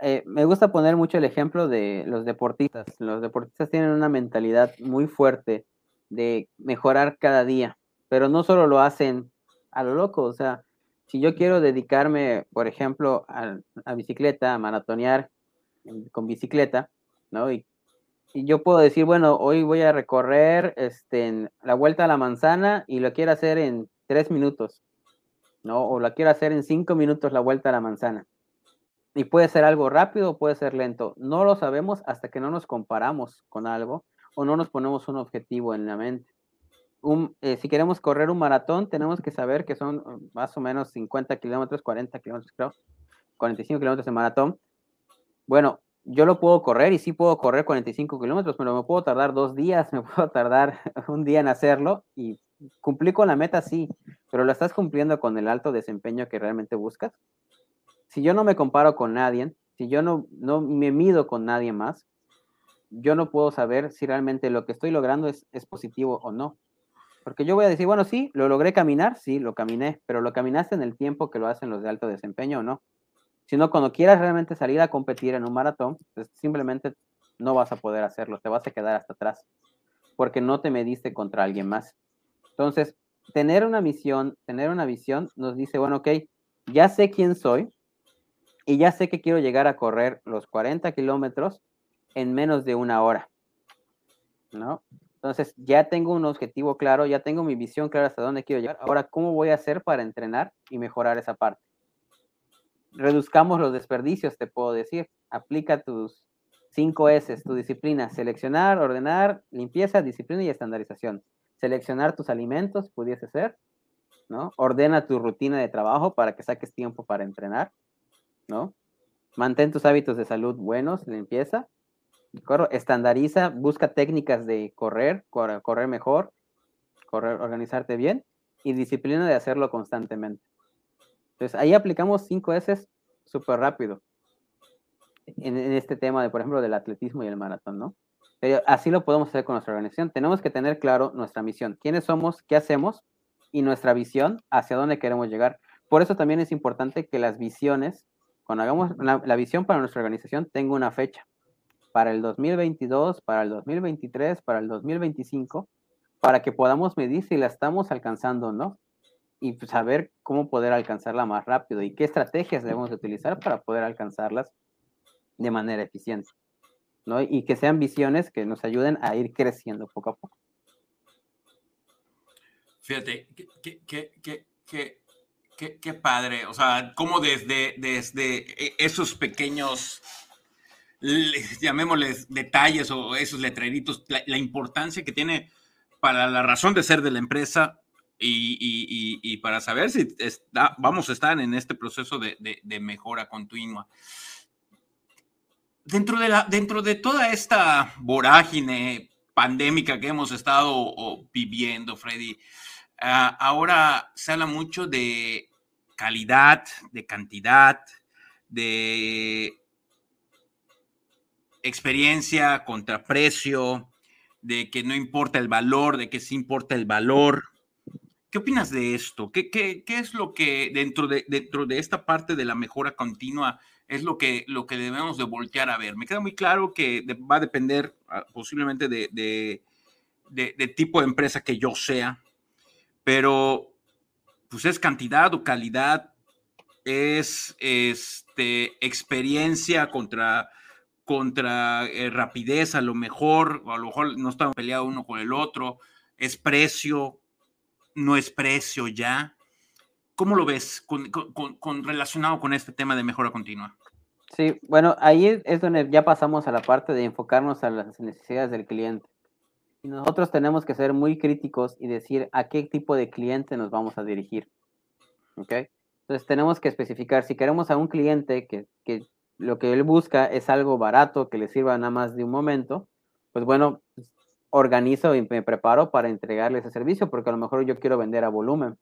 Eh, me gusta poner mucho el ejemplo de los deportistas. Los deportistas tienen una mentalidad muy fuerte de mejorar cada día, pero no solo lo hacen a lo loco, o sea, si yo quiero dedicarme, por ejemplo, a, bicicleta, a maratonear con bicicleta, ¿no? Y, yo puedo decir, bueno, hoy voy a recorrer este, la vuelta a la manzana y lo quiero hacer en tres minutos, ¿no? O la quiero hacer en cinco minutos la vuelta a la manzana. Y puede ser algo rápido o puede ser lento. No lo sabemos hasta que no nos comparamos con algo o no nos ponemos un objetivo en la mente. Eh, si queremos correr un maratón, tenemos que saber que son uh, más o menos 50 kilómetros, 40 kilómetros, creo, 45 kilómetros de maratón. Bueno, yo lo puedo correr y sí puedo correr 45 kilómetros, pero me puedo tardar dos días, me puedo tardar un día en hacerlo y cumplir con la meta, sí, pero lo estás cumpliendo con el alto desempeño que realmente buscas. Si yo no me comparo con nadie, si yo no, me mido con nadie más, yo no puedo saber si realmente lo que estoy logrando es positivo o no. Porque yo voy a decir, bueno, sí, lo logré caminar, sí, lo caminé, pero lo caminaste en el tiempo que lo hacen los de alto desempeño o no. Si no, cuando quieras realmente salir a competir en un maratón, pues simplemente no vas a poder hacerlo, te vas a quedar hasta atrás, porque no te mediste contra alguien más. Entonces, tener una misión, tener una visión nos dice, bueno, ok, ya sé quién soy y ya sé que quiero llegar a correr los 40 kilómetros en menos de una hora, ¿no? Entonces, ya tengo un objetivo claro, ya tengo mi visión clara hasta dónde quiero llegar. Ahora, ¿cómo voy a hacer para entrenar y mejorar esa parte? Reduzcamos los desperdicios, te puedo decir. Aplica tus cinco S, tu disciplina, seleccionar, ordenar, limpieza, disciplina y estandarización. Seleccionar tus alimentos, pudiese ser, ¿no? Ordena tu rutina de trabajo para que saques tiempo para entrenar, ¿no? Mantén tus hábitos de salud buenos, limpieza, estandariza, busca técnicas de correr, correr mejor, correr, organizarte bien y disciplina de hacerlo constantemente. Entonces ahí aplicamos 5 S súper rápido en, este tema de, por ejemplo, del atletismo y el maratón, ¿no? Pero así lo podemos hacer con nuestra organización. Tenemos que tener claro nuestra misión, quiénes somos, qué hacemos y nuestra visión hacia dónde queremos llegar. Por eso también es importante que las visiones, cuando hagamos la visión para nuestra organización, tenga una fecha para el 2022, para el 2023, para el 2025, para que podamos medir si la estamos alcanzando o no y pues, saber cómo poder alcanzarla más rápido y qué estrategias debemos utilizar para poder alcanzarlas de manera eficiente. ¿no? Y que sean visiones que nos ayuden a ir creciendo poco a poco. Fíjate, qué, padre, o sea, cómo desde, desde e, esos pequeños llamémosles detalles o esos letreritos, la, importancia que tiene para la razón de ser de la empresa y, para saber si vamos a estar en este proceso de, mejora continua. Dentro de, la, dentro de toda esta vorágine pandémica que hemos estado viviendo, Freddy, ah, ahora se habla mucho de calidad, de cantidad, de experiencia contra precio, de que no importa el valor, de que sí importa el valor. ¿Qué opinas de esto? ¿Qué, qué, qué es lo que dentro de, dentro de esta parte de la mejora continua es lo que, lo que debemos de voltear a ver? Me queda muy claro que va a depender ah, posiblemente de, de, de, tipo de empresa que yo sea, pero pues es cantidad o calidad, es este, experiencia contra contra eh, rapidez, a lo mejor, a lo mejor no están peleados uno con el otro, es precio, no es precio ya. ¿Cómo lo ves con, relacionado con este tema de mejora continua? Sí, bueno, ahí es donde ya pasamos a la parte de enfocarnos a las necesidades del cliente. Nosotros tenemos que ser muy críticos y decir a qué tipo de cliente nos vamos a dirigir. ¿Ok? Entonces tenemos que especificar, si queremos a un cliente que, que lo que él busca es algo barato que le sirva nada más de un momento, pues bueno, organizo y me preparo para entregarle ese servicio, porque a lo mejor yo quiero vender a volumen,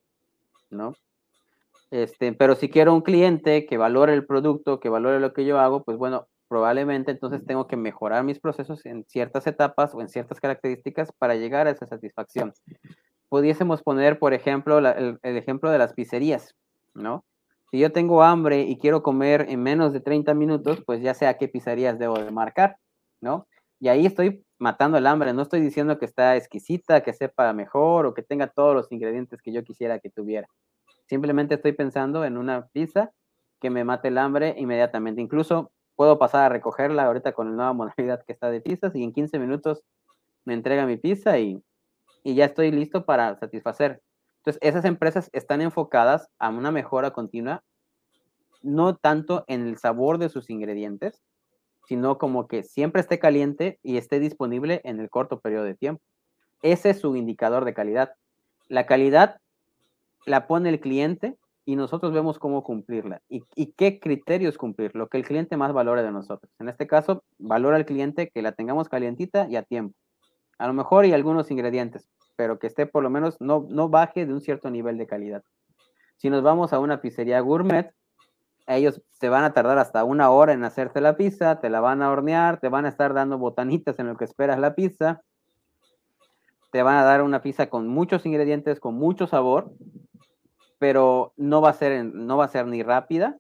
¿no? Este, pero si quiero un cliente que valore el producto, que valore lo que yo hago, pues bueno, probablemente entonces tengo que mejorar mis procesos en ciertas etapas o en ciertas características para llegar a esa satisfacción. Pudiésemos poner, por ejemplo, el, ejemplo de las pizzerías, ¿no? Si yo tengo hambre y quiero comer en menos de 30 minutos, pues ya sé a qué pizzerías debo de marcar, ¿no? Y ahí estoy matando el hambre, no estoy diciendo que está exquisita, que sepa mejor o que tenga todos los ingredientes que yo quisiera que tuviera. Simplemente estoy pensando en una pizza que me mate el hambre inmediatamente. Incluso puedo pasar a recogerla ahorita con la nueva modalidad que está de pizzas y en 15 minutos me entrega mi pizza y, y ya estoy listo para satisfacer entonces, esas empresas están enfocadas a una mejora continua, no tanto en el sabor de sus ingredientes, sino como que siempre esté caliente y esté disponible en el corto periodo de tiempo. Ese es su indicador de calidad. La calidad la pone el cliente y nosotros vemos cómo cumplirla y, qué criterios cumplir, lo que el cliente más valore de nosotros. En este caso, valora el cliente que la tengamos calientita y a tiempo. A lo mejor y algunos ingredientes, pero que esté por lo menos no, no baje de un cierto nivel de calidad. Si nos vamos a una pizzería gourmet, ellos se van a tardar hasta una hora en hacerte la pizza, te la van a hornear, te van a estar dando botanitas en lo que esperas la pizza, te van a dar una pizza con muchos ingredientes, con mucho sabor, pero no va a ser, no va a ser ni rápida,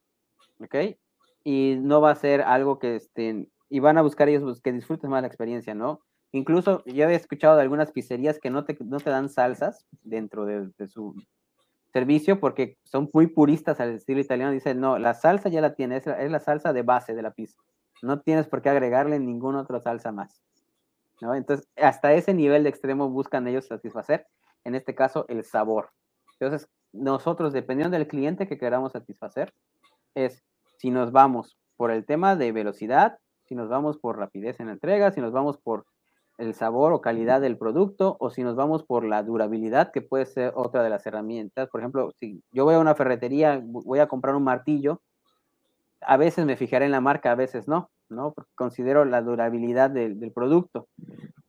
¿ok? Y no va a ser algo que estén, y van a buscar ellos pues, que disfrutes más la experiencia, ¿no? Incluso yo había escuchado de algunas pizzerías que no te, no te dan salsas dentro de, su servicio porque son muy puristas al estilo italiano. Dicen, no, la salsa ya la tienes, es la, salsa de base de la pizza. No tienes por qué agregarle ninguna otra salsa más. Entonces, hasta ese nivel de extremo buscan ellos satisfacer, en este caso, el sabor. Entonces, nosotros, dependiendo del cliente que queramos satisfacer, es si nos vamos por el tema de velocidad, si nos vamos por rapidez en la entrega, si nos vamos por el sabor o calidad del producto o si nos vamos por la durabilidad, que puede ser otra de las herramientas. Por ejemplo, si yo voy a una ferretería, voy a comprar un martillo, a veces me fijaré en la marca, a veces no, ¿no? Porque considero la durabilidad del, producto.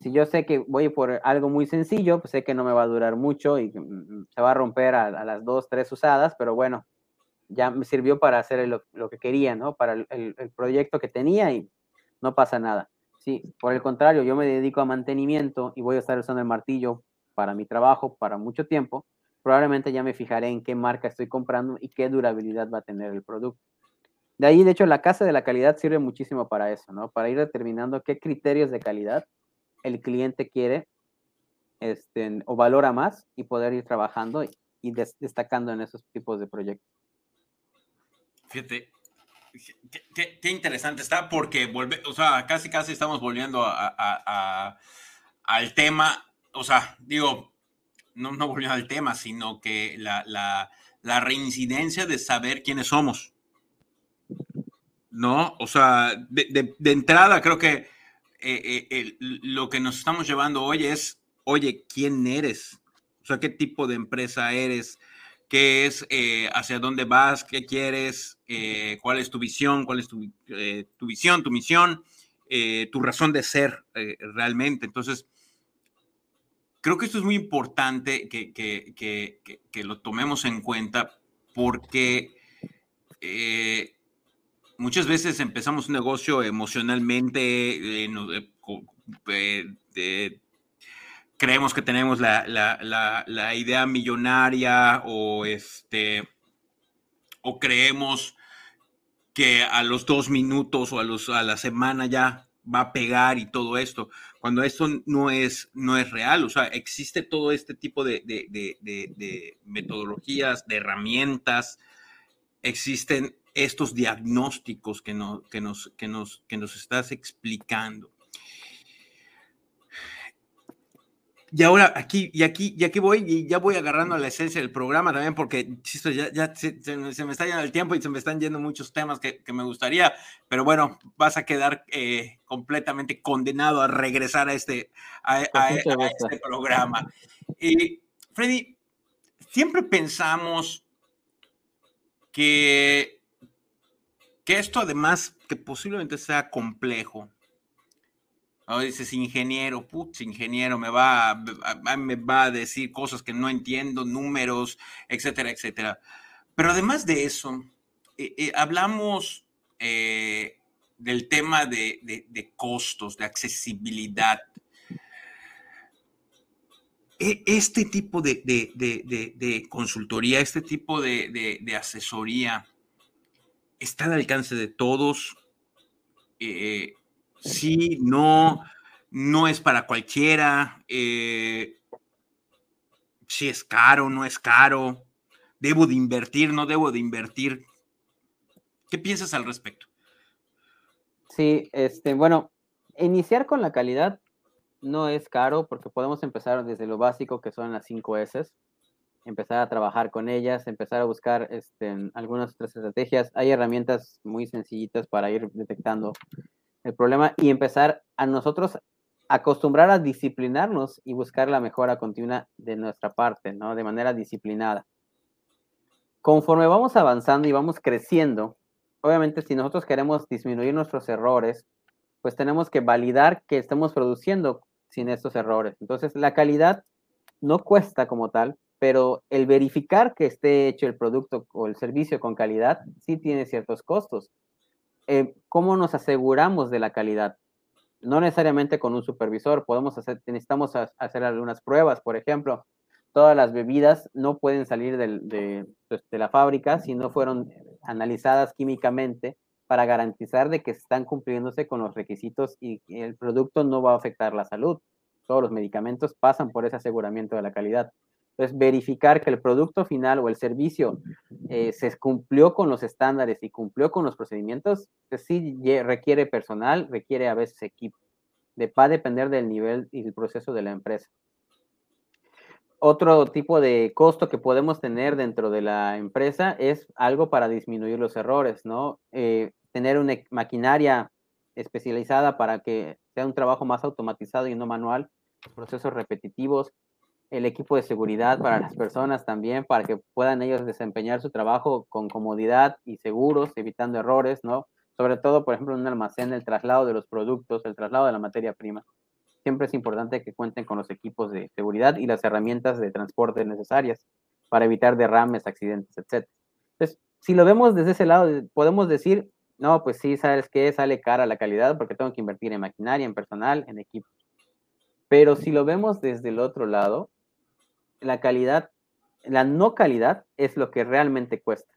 Si yo sé que voy por algo muy sencillo, pues sé que no me va a durar mucho y mm, se va a romper a, las dos, tres usadas, pero bueno, ya me sirvió para hacer lo, que quería, ¿no? Para el proyecto que tenía y no pasa nada. Sí, por el contrario, yo me dedico a mantenimiento y voy a estar usando el martillo para mi trabajo para mucho tiempo, probablemente ya me fijaré en qué marca estoy comprando y qué durabilidad va a tener el producto. De ahí, de hecho, la casa de la calidad sirve muchísimo para eso, ¿no? Para ir determinando qué criterios de calidad el cliente quiere este, o valora más y poder ir trabajando y, destacando en esos tipos de proyectos. Fíjate, Qué, interesante está porque vuelve, o sea, casi casi estamos volviendo a, al tema, o sea, digo, no, no volviendo al tema, sino que la, la, reincidencia de saber quiénes somos. ¿No? O sea, de, entrada creo que eh, eh, lo que nos estamos llevando hoy es, oye, ¿quién eres? O sea, ¿qué tipo de empresa eres? Qué es, eh, hacia dónde vas, qué quieres, eh, cuál es tu visión, cuál es tu, eh, tu visión, tu misión, tu razón de ser realmente. Entonces, creo que esto es muy importante que, que, que, lo tomemos en cuenta porque muchas veces empezamos un negocio emocionalmente, creemos que tenemos la, idea millonaria o este o creemos que a los dos minutos o a, los, a la semana ya va a pegar y todo esto, cuando esto no es, no es real, o sea, existe todo este tipo de, metodologías, de herramientas, existen estos diagnósticos que, que, nos, que, nos, que nos estás explicando. Y ahora aquí, y aquí, y aquí voy, y ya voy agarrando la esencia del programa también, porque ya, ya se, me está yendo el tiempo y se me están yendo muchos temas que, me gustaría, pero bueno, vas a quedar eh, completamente condenado a regresar a este, a, este programa. Y Freddy, siempre pensamos que, que esto además, que posiblemente sea complejo, o dices ingeniero, putz, ingeniero, me va, me va a decir cosas que no entiendo, números, etcétera, etcétera. Pero además de eso, eh, eh, hablamos eh, del tema de, costos, de accesibilidad. E, este tipo de, consultoría, este tipo de, asesoría, está al alcance de todos sí, no, no es para cualquiera, eh, si es caro, no es caro, debo de invertir, no debo de invertir. ¿Qué piensas al respecto? Sí, este, bueno, iniciar con la calidad no es caro porque podemos empezar desde lo básico que son las 5 S, empezar a trabajar con ellas, empezar a buscar este, algunas otras estrategias. Hay herramientas muy sencillitas para ir detectando el problema y empezar a nosotros acostumbrar a disciplinarnos y buscar la mejora continua de nuestra parte, ¿no? De manera disciplinada. Conforme vamos avanzando y vamos creciendo, obviamente si nosotros queremos disminuir nuestros errores, pues tenemos que validar que estemos produciendo sin estos errores. Entonces, la calidad no cuesta como tal, pero el verificar que esté hecho el producto o el servicio con calidad sí tiene ciertos costos. Eh, ¿Cómo nos aseguramos de la calidad? No necesariamente con un supervisor, podemos hacer, necesitamos hacer algunas pruebas, por ejemplo, todas las bebidas no pueden salir de, pues, de, la fábrica si no fueron analizadas químicamente para garantizar de que están cumpliéndose con los requisitos y el producto no va a afectar la salud. Todos los medicamentos pasan por ese aseguramiento de la calidad. Entonces, verificar que el producto final o el servicio eh, se cumplió con los estándares y cumplió con los procedimientos, pues sí requiere personal, requiere a veces equipo. De, va a depender del nivel y el proceso de la empresa. Otro tipo de costo que podemos tener dentro de la empresa es algo para disminuir los errores, ¿no? Eh, tener una maquinaria especializada para que sea un trabajo más automatizado y no manual, procesos repetitivos, el equipo de seguridad para las personas también, para que puedan ellos desempeñar su trabajo con comodidad y seguros, evitando errores, ¿no? Sobre todo, por ejemplo, en un almacén, el traslado de los productos, el traslado de la materia prima. Siempre es importante que cuenten con los equipos de seguridad y las herramientas de transporte necesarias para evitar derrames, accidentes, etc. Entonces, si lo vemos desde ese lado, podemos decir, no, pues sí, sabes que sale cara la calidad porque tengo que invertir en maquinaria, en personal, en equipos. Pero si lo vemos desde el otro lado, la calidad, la no calidad es lo que realmente cuesta.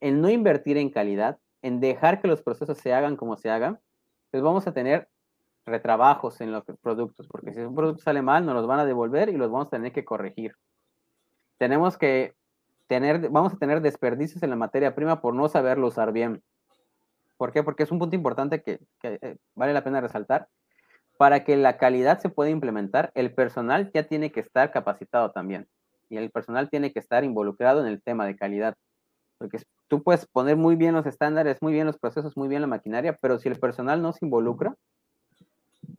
El no invertir en calidad, en dejar que los procesos se hagan como se hagan, pues vamos a tener retrabajos en los productos, porque si un producto sale mal, nos los van a devolver y los vamos a tener que corregir. Tenemos que tener, vamos a tener desperdicios en la materia prima por no saberlo usar bien. ¿Por qué? Porque es un punto importante que, que eh, vale la pena resaltar para que la calidad se pueda implementar, el personal ya tiene que estar capacitado también. Y el personal tiene que estar involucrado en el tema de calidad. Porque tú puedes poner muy bien los estándares, muy bien los procesos, muy bien la maquinaria, pero si el personal no se involucra,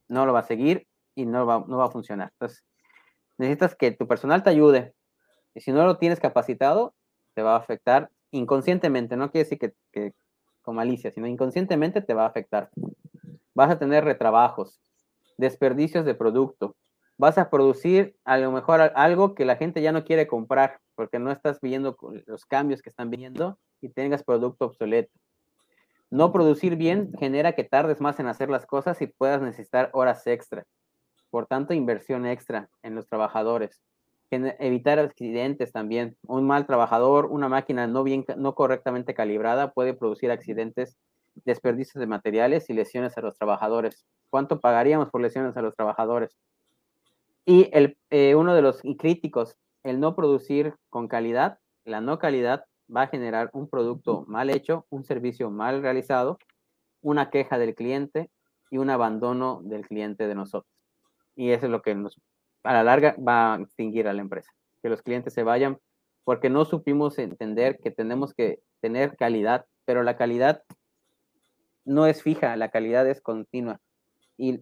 no lo va a seguir y no va, a funcionar. Entonces, necesitas que tu personal te ayude. Y si no lo tienes capacitado, te va a afectar inconscientemente. No quiere decir que, que con malicia, sino inconscientemente te va a afectar. Vas a tener retrabajos, desperdicios de producto. Vas a producir a lo mejor algo que la gente ya no quiere comprar porque no estás viendo los cambios que están viendo y tengas producto obsoleto. No producir bien genera que tardes más en hacer las cosas y puedas necesitar horas extra. Por tanto, inversión extra en los trabajadores. Evitar accidentes también. Un mal trabajador, una máquina no, bien, no correctamente calibrada puede producir accidentes desperdicios de materiales y lesiones a los trabajadores. ¿Cuánto pagaríamos por lesiones a los trabajadores? Y el, eh, uno de los críticos, el no producir con calidad, la no calidad va a generar un producto mal hecho, un servicio mal realizado, una queja del cliente y un abandono del cliente de nosotros. Y eso es lo que nos, a la larga va a extinguir a la empresa, que los clientes se vayan porque no supimos entender que tenemos que tener calidad, pero la calidad no es fija, la calidad es continua. Y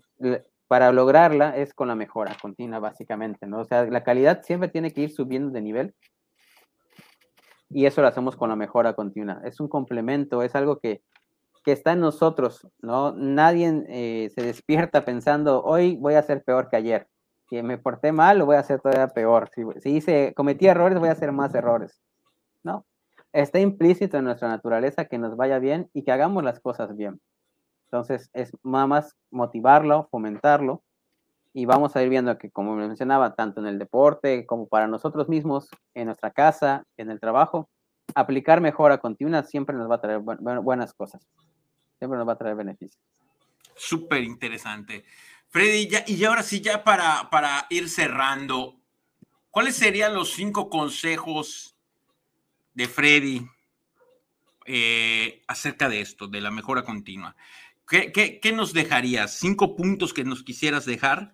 para lograrla es con la mejora continua, básicamente, ¿no? O sea, la calidad siempre tiene que ir subiendo de nivel y eso lo hacemos con la mejora continua. Es un complemento, es algo que, está en nosotros, ¿no? Nadie eh, se despierta pensando, hoy voy a ser peor que ayer. Si me porté mal, lo voy a hacer todavía peor. Si, si cometí errores, voy a hacer más errores. No, está implícito en nuestra naturaleza que nos vaya bien y que hagamos las cosas bien. Entonces, es nada más motivarlo, fomentarlo, y vamos a ir viendo que, como mencionaba, tanto en el deporte como para nosotros mismos, en nuestra casa, en el trabajo, aplicar mejora continua siempre nos va a traer buenas cosas, siempre nos va a traer beneficios. Súper interesante. Freddy, y ahora sí, ya para, para ir cerrando, ¿cuáles serían los cinco consejos de Freddy eh, acerca de esto, de la mejora continua. ¿Qué, nos dejarías? Cinco puntos que nos quisieras dejar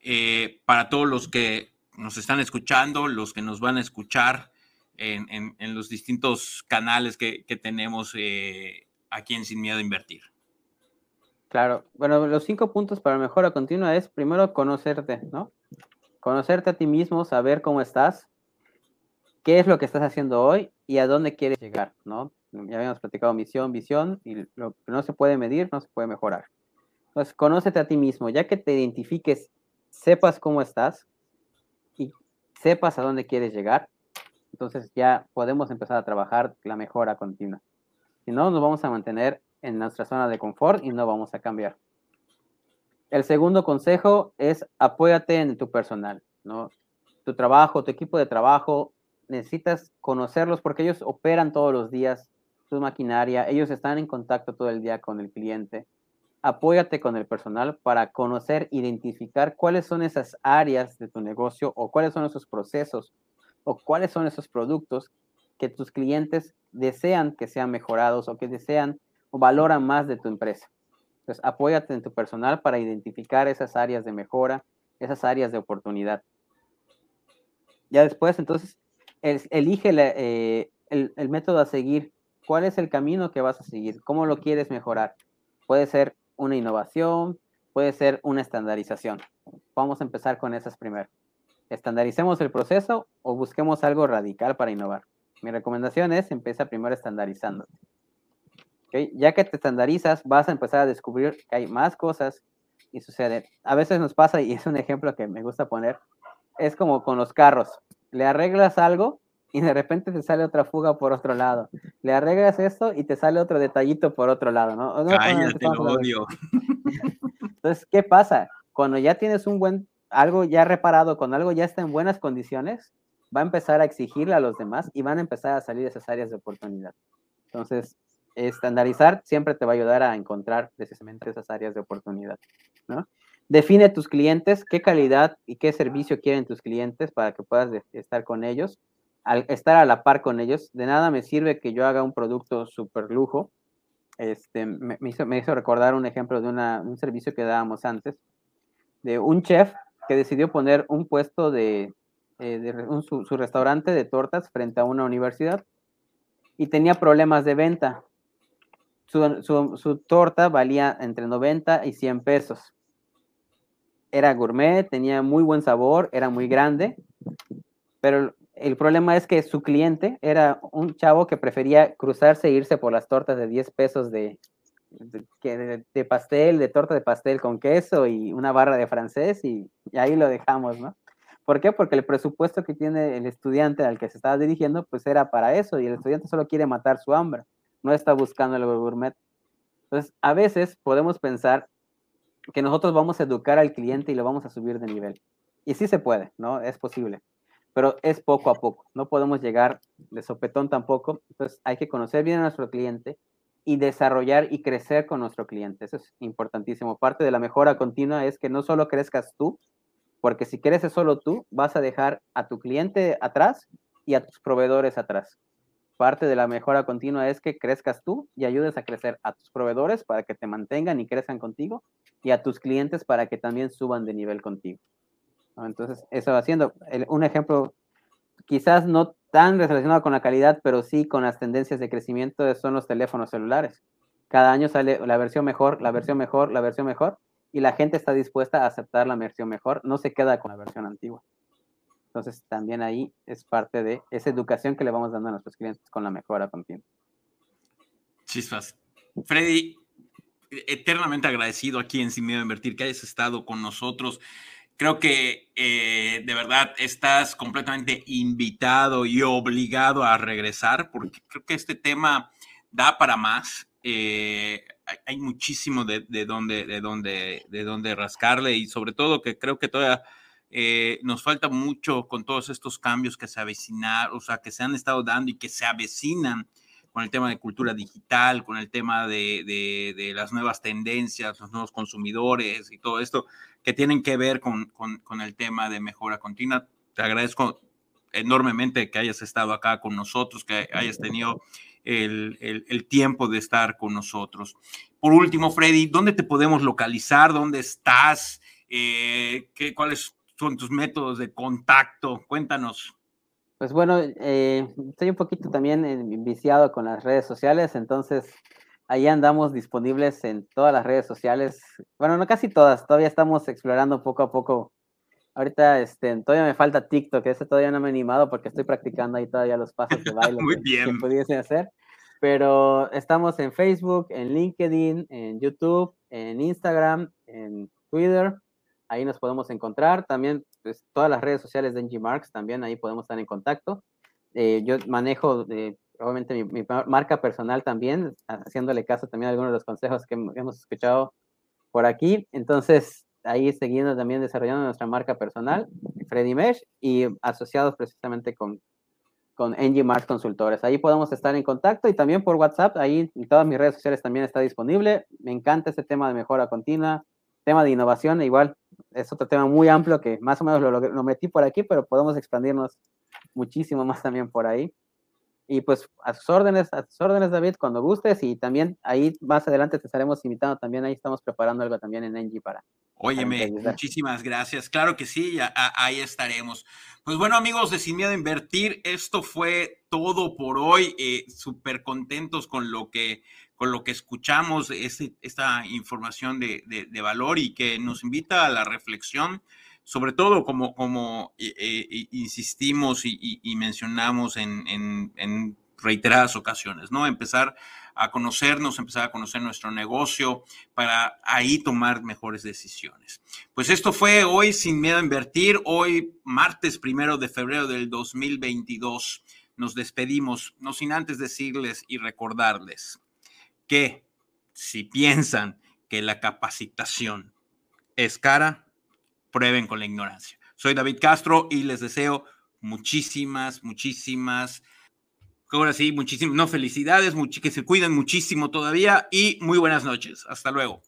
eh, para todos los que nos están escuchando, los que nos van a escuchar en, los distintos canales que, tenemos eh, aquí en Sin Miedo a Invertir. Claro, bueno, los cinco puntos para mejora continua es primero conocerte, ¿no? Conocerte a ti mismo, saber cómo estás, qué es lo que estás haciendo hoy y a dónde quieres llegar, ¿no? Ya habíamos platicado misión, visión, y lo que no se puede medir, no se puede mejorar. Entonces, conócete a ti mismo, ya que te identifiques, sepas cómo estás y sepas a dónde quieres llegar, entonces ya podemos empezar a trabajar la mejora continua. Si no, nos vamos a mantener en nuestra zona de confort y no vamos a cambiar. El segundo consejo es apóyate en tu personal, ¿no? Tu trabajo, tu equipo de trabajo, necesitas conocerlos porque ellos operan todos los días su maquinaria, ellos están en contacto todo el día con el cliente. Apóyate con el personal para conocer, identificar cuáles son esas áreas de tu negocio o cuáles son esos procesos o cuáles son esos productos que tus clientes desean que sean mejorados o que desean o valoran más de tu empresa. Entonces, apóyate en tu personal para identificar esas áreas de mejora, esas áreas de oportunidad. Ya después, entonces, elige eh, el, método a seguir. ¿Cuál es el camino que vas a seguir? ¿Cómo lo quieres mejorar? Puede ser una innovación, puede ser una estandarización. Vamos a empezar con esas primero. Estandaricemos el proceso o busquemos algo radical para innovar. Mi recomendación es empieza primero estandarizándote. Ya que te estandarizas, vas a empezar a descubrir que hay más cosas y sucede. A veces nos pasa, y es un ejemplo que me gusta poner, es como con los carros. Le arreglas algo y de repente te sale otra fuga por otro lado. Le arreglas esto y te sale otro detallito por otro lado, ¿no? Cállate, odio. Entonces, ¿qué pasa? Cuando ya tienes un buen, algo ya reparado, cuando algo ya está en buenas condiciones, va a empezar a exigirle a los demás y van a empezar a salir esas áreas de oportunidad. Entonces, estandarizar siempre te va a ayudar a encontrar precisamente esas áreas de oportunidad, ¿no? Define tus clientes, qué calidad y qué servicio quieren tus clientes para que puedas estar con ellos. Estar a la par con ellos, de nada me sirve que yo haga un producto súper lujo. Este, me, hizo, me, hizo, recordar un ejemplo de una, un servicio que dábamos antes, de un chef que decidió poner un puesto de, eh, de su, su restaurante de tortas frente a una universidad y tenía problemas de venta su, torta valía entre 90 y 100 pesos. Era gourmet, tenía muy buen sabor, era muy grande, pero el problema es que su cliente era un chavo que prefería cruzarse e irse por las tortas de 10 pesos de, de, pastel, de torta de pastel con queso y una barra de francés y, y, ahí lo dejamos, ¿no? ¿Por qué? Porque el presupuesto que tiene el estudiante al que se estaba dirigiendo pues era para eso y el estudiante solo quiere matar su hambre no está buscando el gourmet. Entonces, a veces podemos pensar que nosotros vamos a educar al cliente y lo vamos a subir de nivel. Y sí se puede, ¿no? Es posible. Pero es poco a poco. No podemos llegar de sopetón tampoco. Entonces, hay que conocer bien a nuestro cliente y desarrollar y crecer con nuestro cliente. Eso es importantísimo. Parte de la mejora continua es que no solo crezcas tú, porque si creces solo tú, vas a dejar a tu cliente atrás y a tus proveedores atrás parte de la mejora continua es que crezcas tú y ayudes a crecer a tus proveedores para que te mantengan y crezcan contigo y a tus clientes para que también suban de nivel contigo. Entonces, eso va haciendo. un ejemplo, quizás no tan relacionado con la calidad, pero sí con las tendencias de crecimiento son los teléfonos celulares. Cada año sale la versión mejor, la versión mejor, la versión mejor, y la gente está dispuesta a aceptar la versión mejor, no se queda con la versión antigua. Entonces, también ahí es parte de esa educación que le vamos dando a nuestros clientes con la mejora continua. Chispas. Freddy, eternamente agradecido aquí en Sin Miedo a Invertir que hayas estado con nosotros. Creo que eh, de verdad estás completamente invitado y obligado a regresar porque creo que este tema da para más. Eh, hay, muchísimo de, de, dónde, de, dónde, de dónde rascarle y sobre todo que creo que todavía eh, nos falta mucho con todos estos cambios que se avecinan, o sea, que se han estado dando y que se avecinan con el tema de cultura digital, con el tema de, de, las nuevas tendencias, los nuevos consumidores y todo esto que tienen que ver con, con, el tema de mejora continua. Te agradezco enormemente que hayas estado acá con nosotros, que hayas tenido el, el, tiempo de estar con nosotros. Por último, Freddy, ¿dónde te podemos localizar? ¿Dónde estás? Eh, ¿qué, ¿Cuál son tus métodos de contacto? Cuéntanos. Pues bueno, eh, estoy un poquito también viciado con las redes sociales, entonces Ahí andamos disponibles en todas las redes sociales. Bueno, no casi todas, todavía estamos explorando poco a poco. Ahorita este, todavía me falta TikTok, ese todavía no me he animado porque estoy practicando ahí todavía los pasos de baile Muy bien. que pudiese hacer. Pero estamos en Facebook, en LinkedIn, en YouTube, en Instagram, en Twitter. Ahí nos podemos encontrar. También pues, todas las redes sociales de NG Marks, también ahí podemos estar en contacto. Eh, yo manejo eh, obviamente mi, marca personal también, haciéndole caso también a algunos de los consejos que hemos escuchado por aquí. Entonces, ahí siguiendo también desarrollando nuestra marca personal, Freddy Mesh, y asociados precisamente con, con NG Mars Consultores. Ahí podemos estar en contacto y también por WhatsApp, ahí todas mis redes sociales también está disponible. Me encanta este tema de mejora continua, tema de innovación, igual es otro tema muy amplio que más o menos lo, lo metí por aquí, pero podemos expandirnos muchísimo más también por ahí. Y pues a sus órdenes, a sus órdenes, David, cuando gustes. Y también ahí más adelante te estaremos invitando. También ahí estamos preparando algo también en Engie para. Óyeme, muchísimas gracias. Claro que sí, ahí estaremos. Pues bueno, amigos de Sin Miedo a Invertir, esto fue todo por hoy. Eh, Súper contentos con lo que con lo que escuchamos, este, esta información de, valor y que nos invita a la reflexión sobre todo como, como eh, eh, insistimos y, mencionamos en, reiteradas ocasiones, ¿no? Empezar a conocernos, empezar a conocer nuestro negocio para ahí tomar mejores decisiones. Pues esto fue hoy Sin Miedo a Invertir, hoy martes primero de febrero del 2022. Nos despedimos, no sin antes decirles y recordarles que si piensan que la capacitación es cara, prueben con la ignorancia. Soy David Castro y les deseo muchísimas, muchísimas, ahora sí, muchísimas, no felicidades, que se cuiden muchísimo todavía y muy buenas noches. Hasta luego.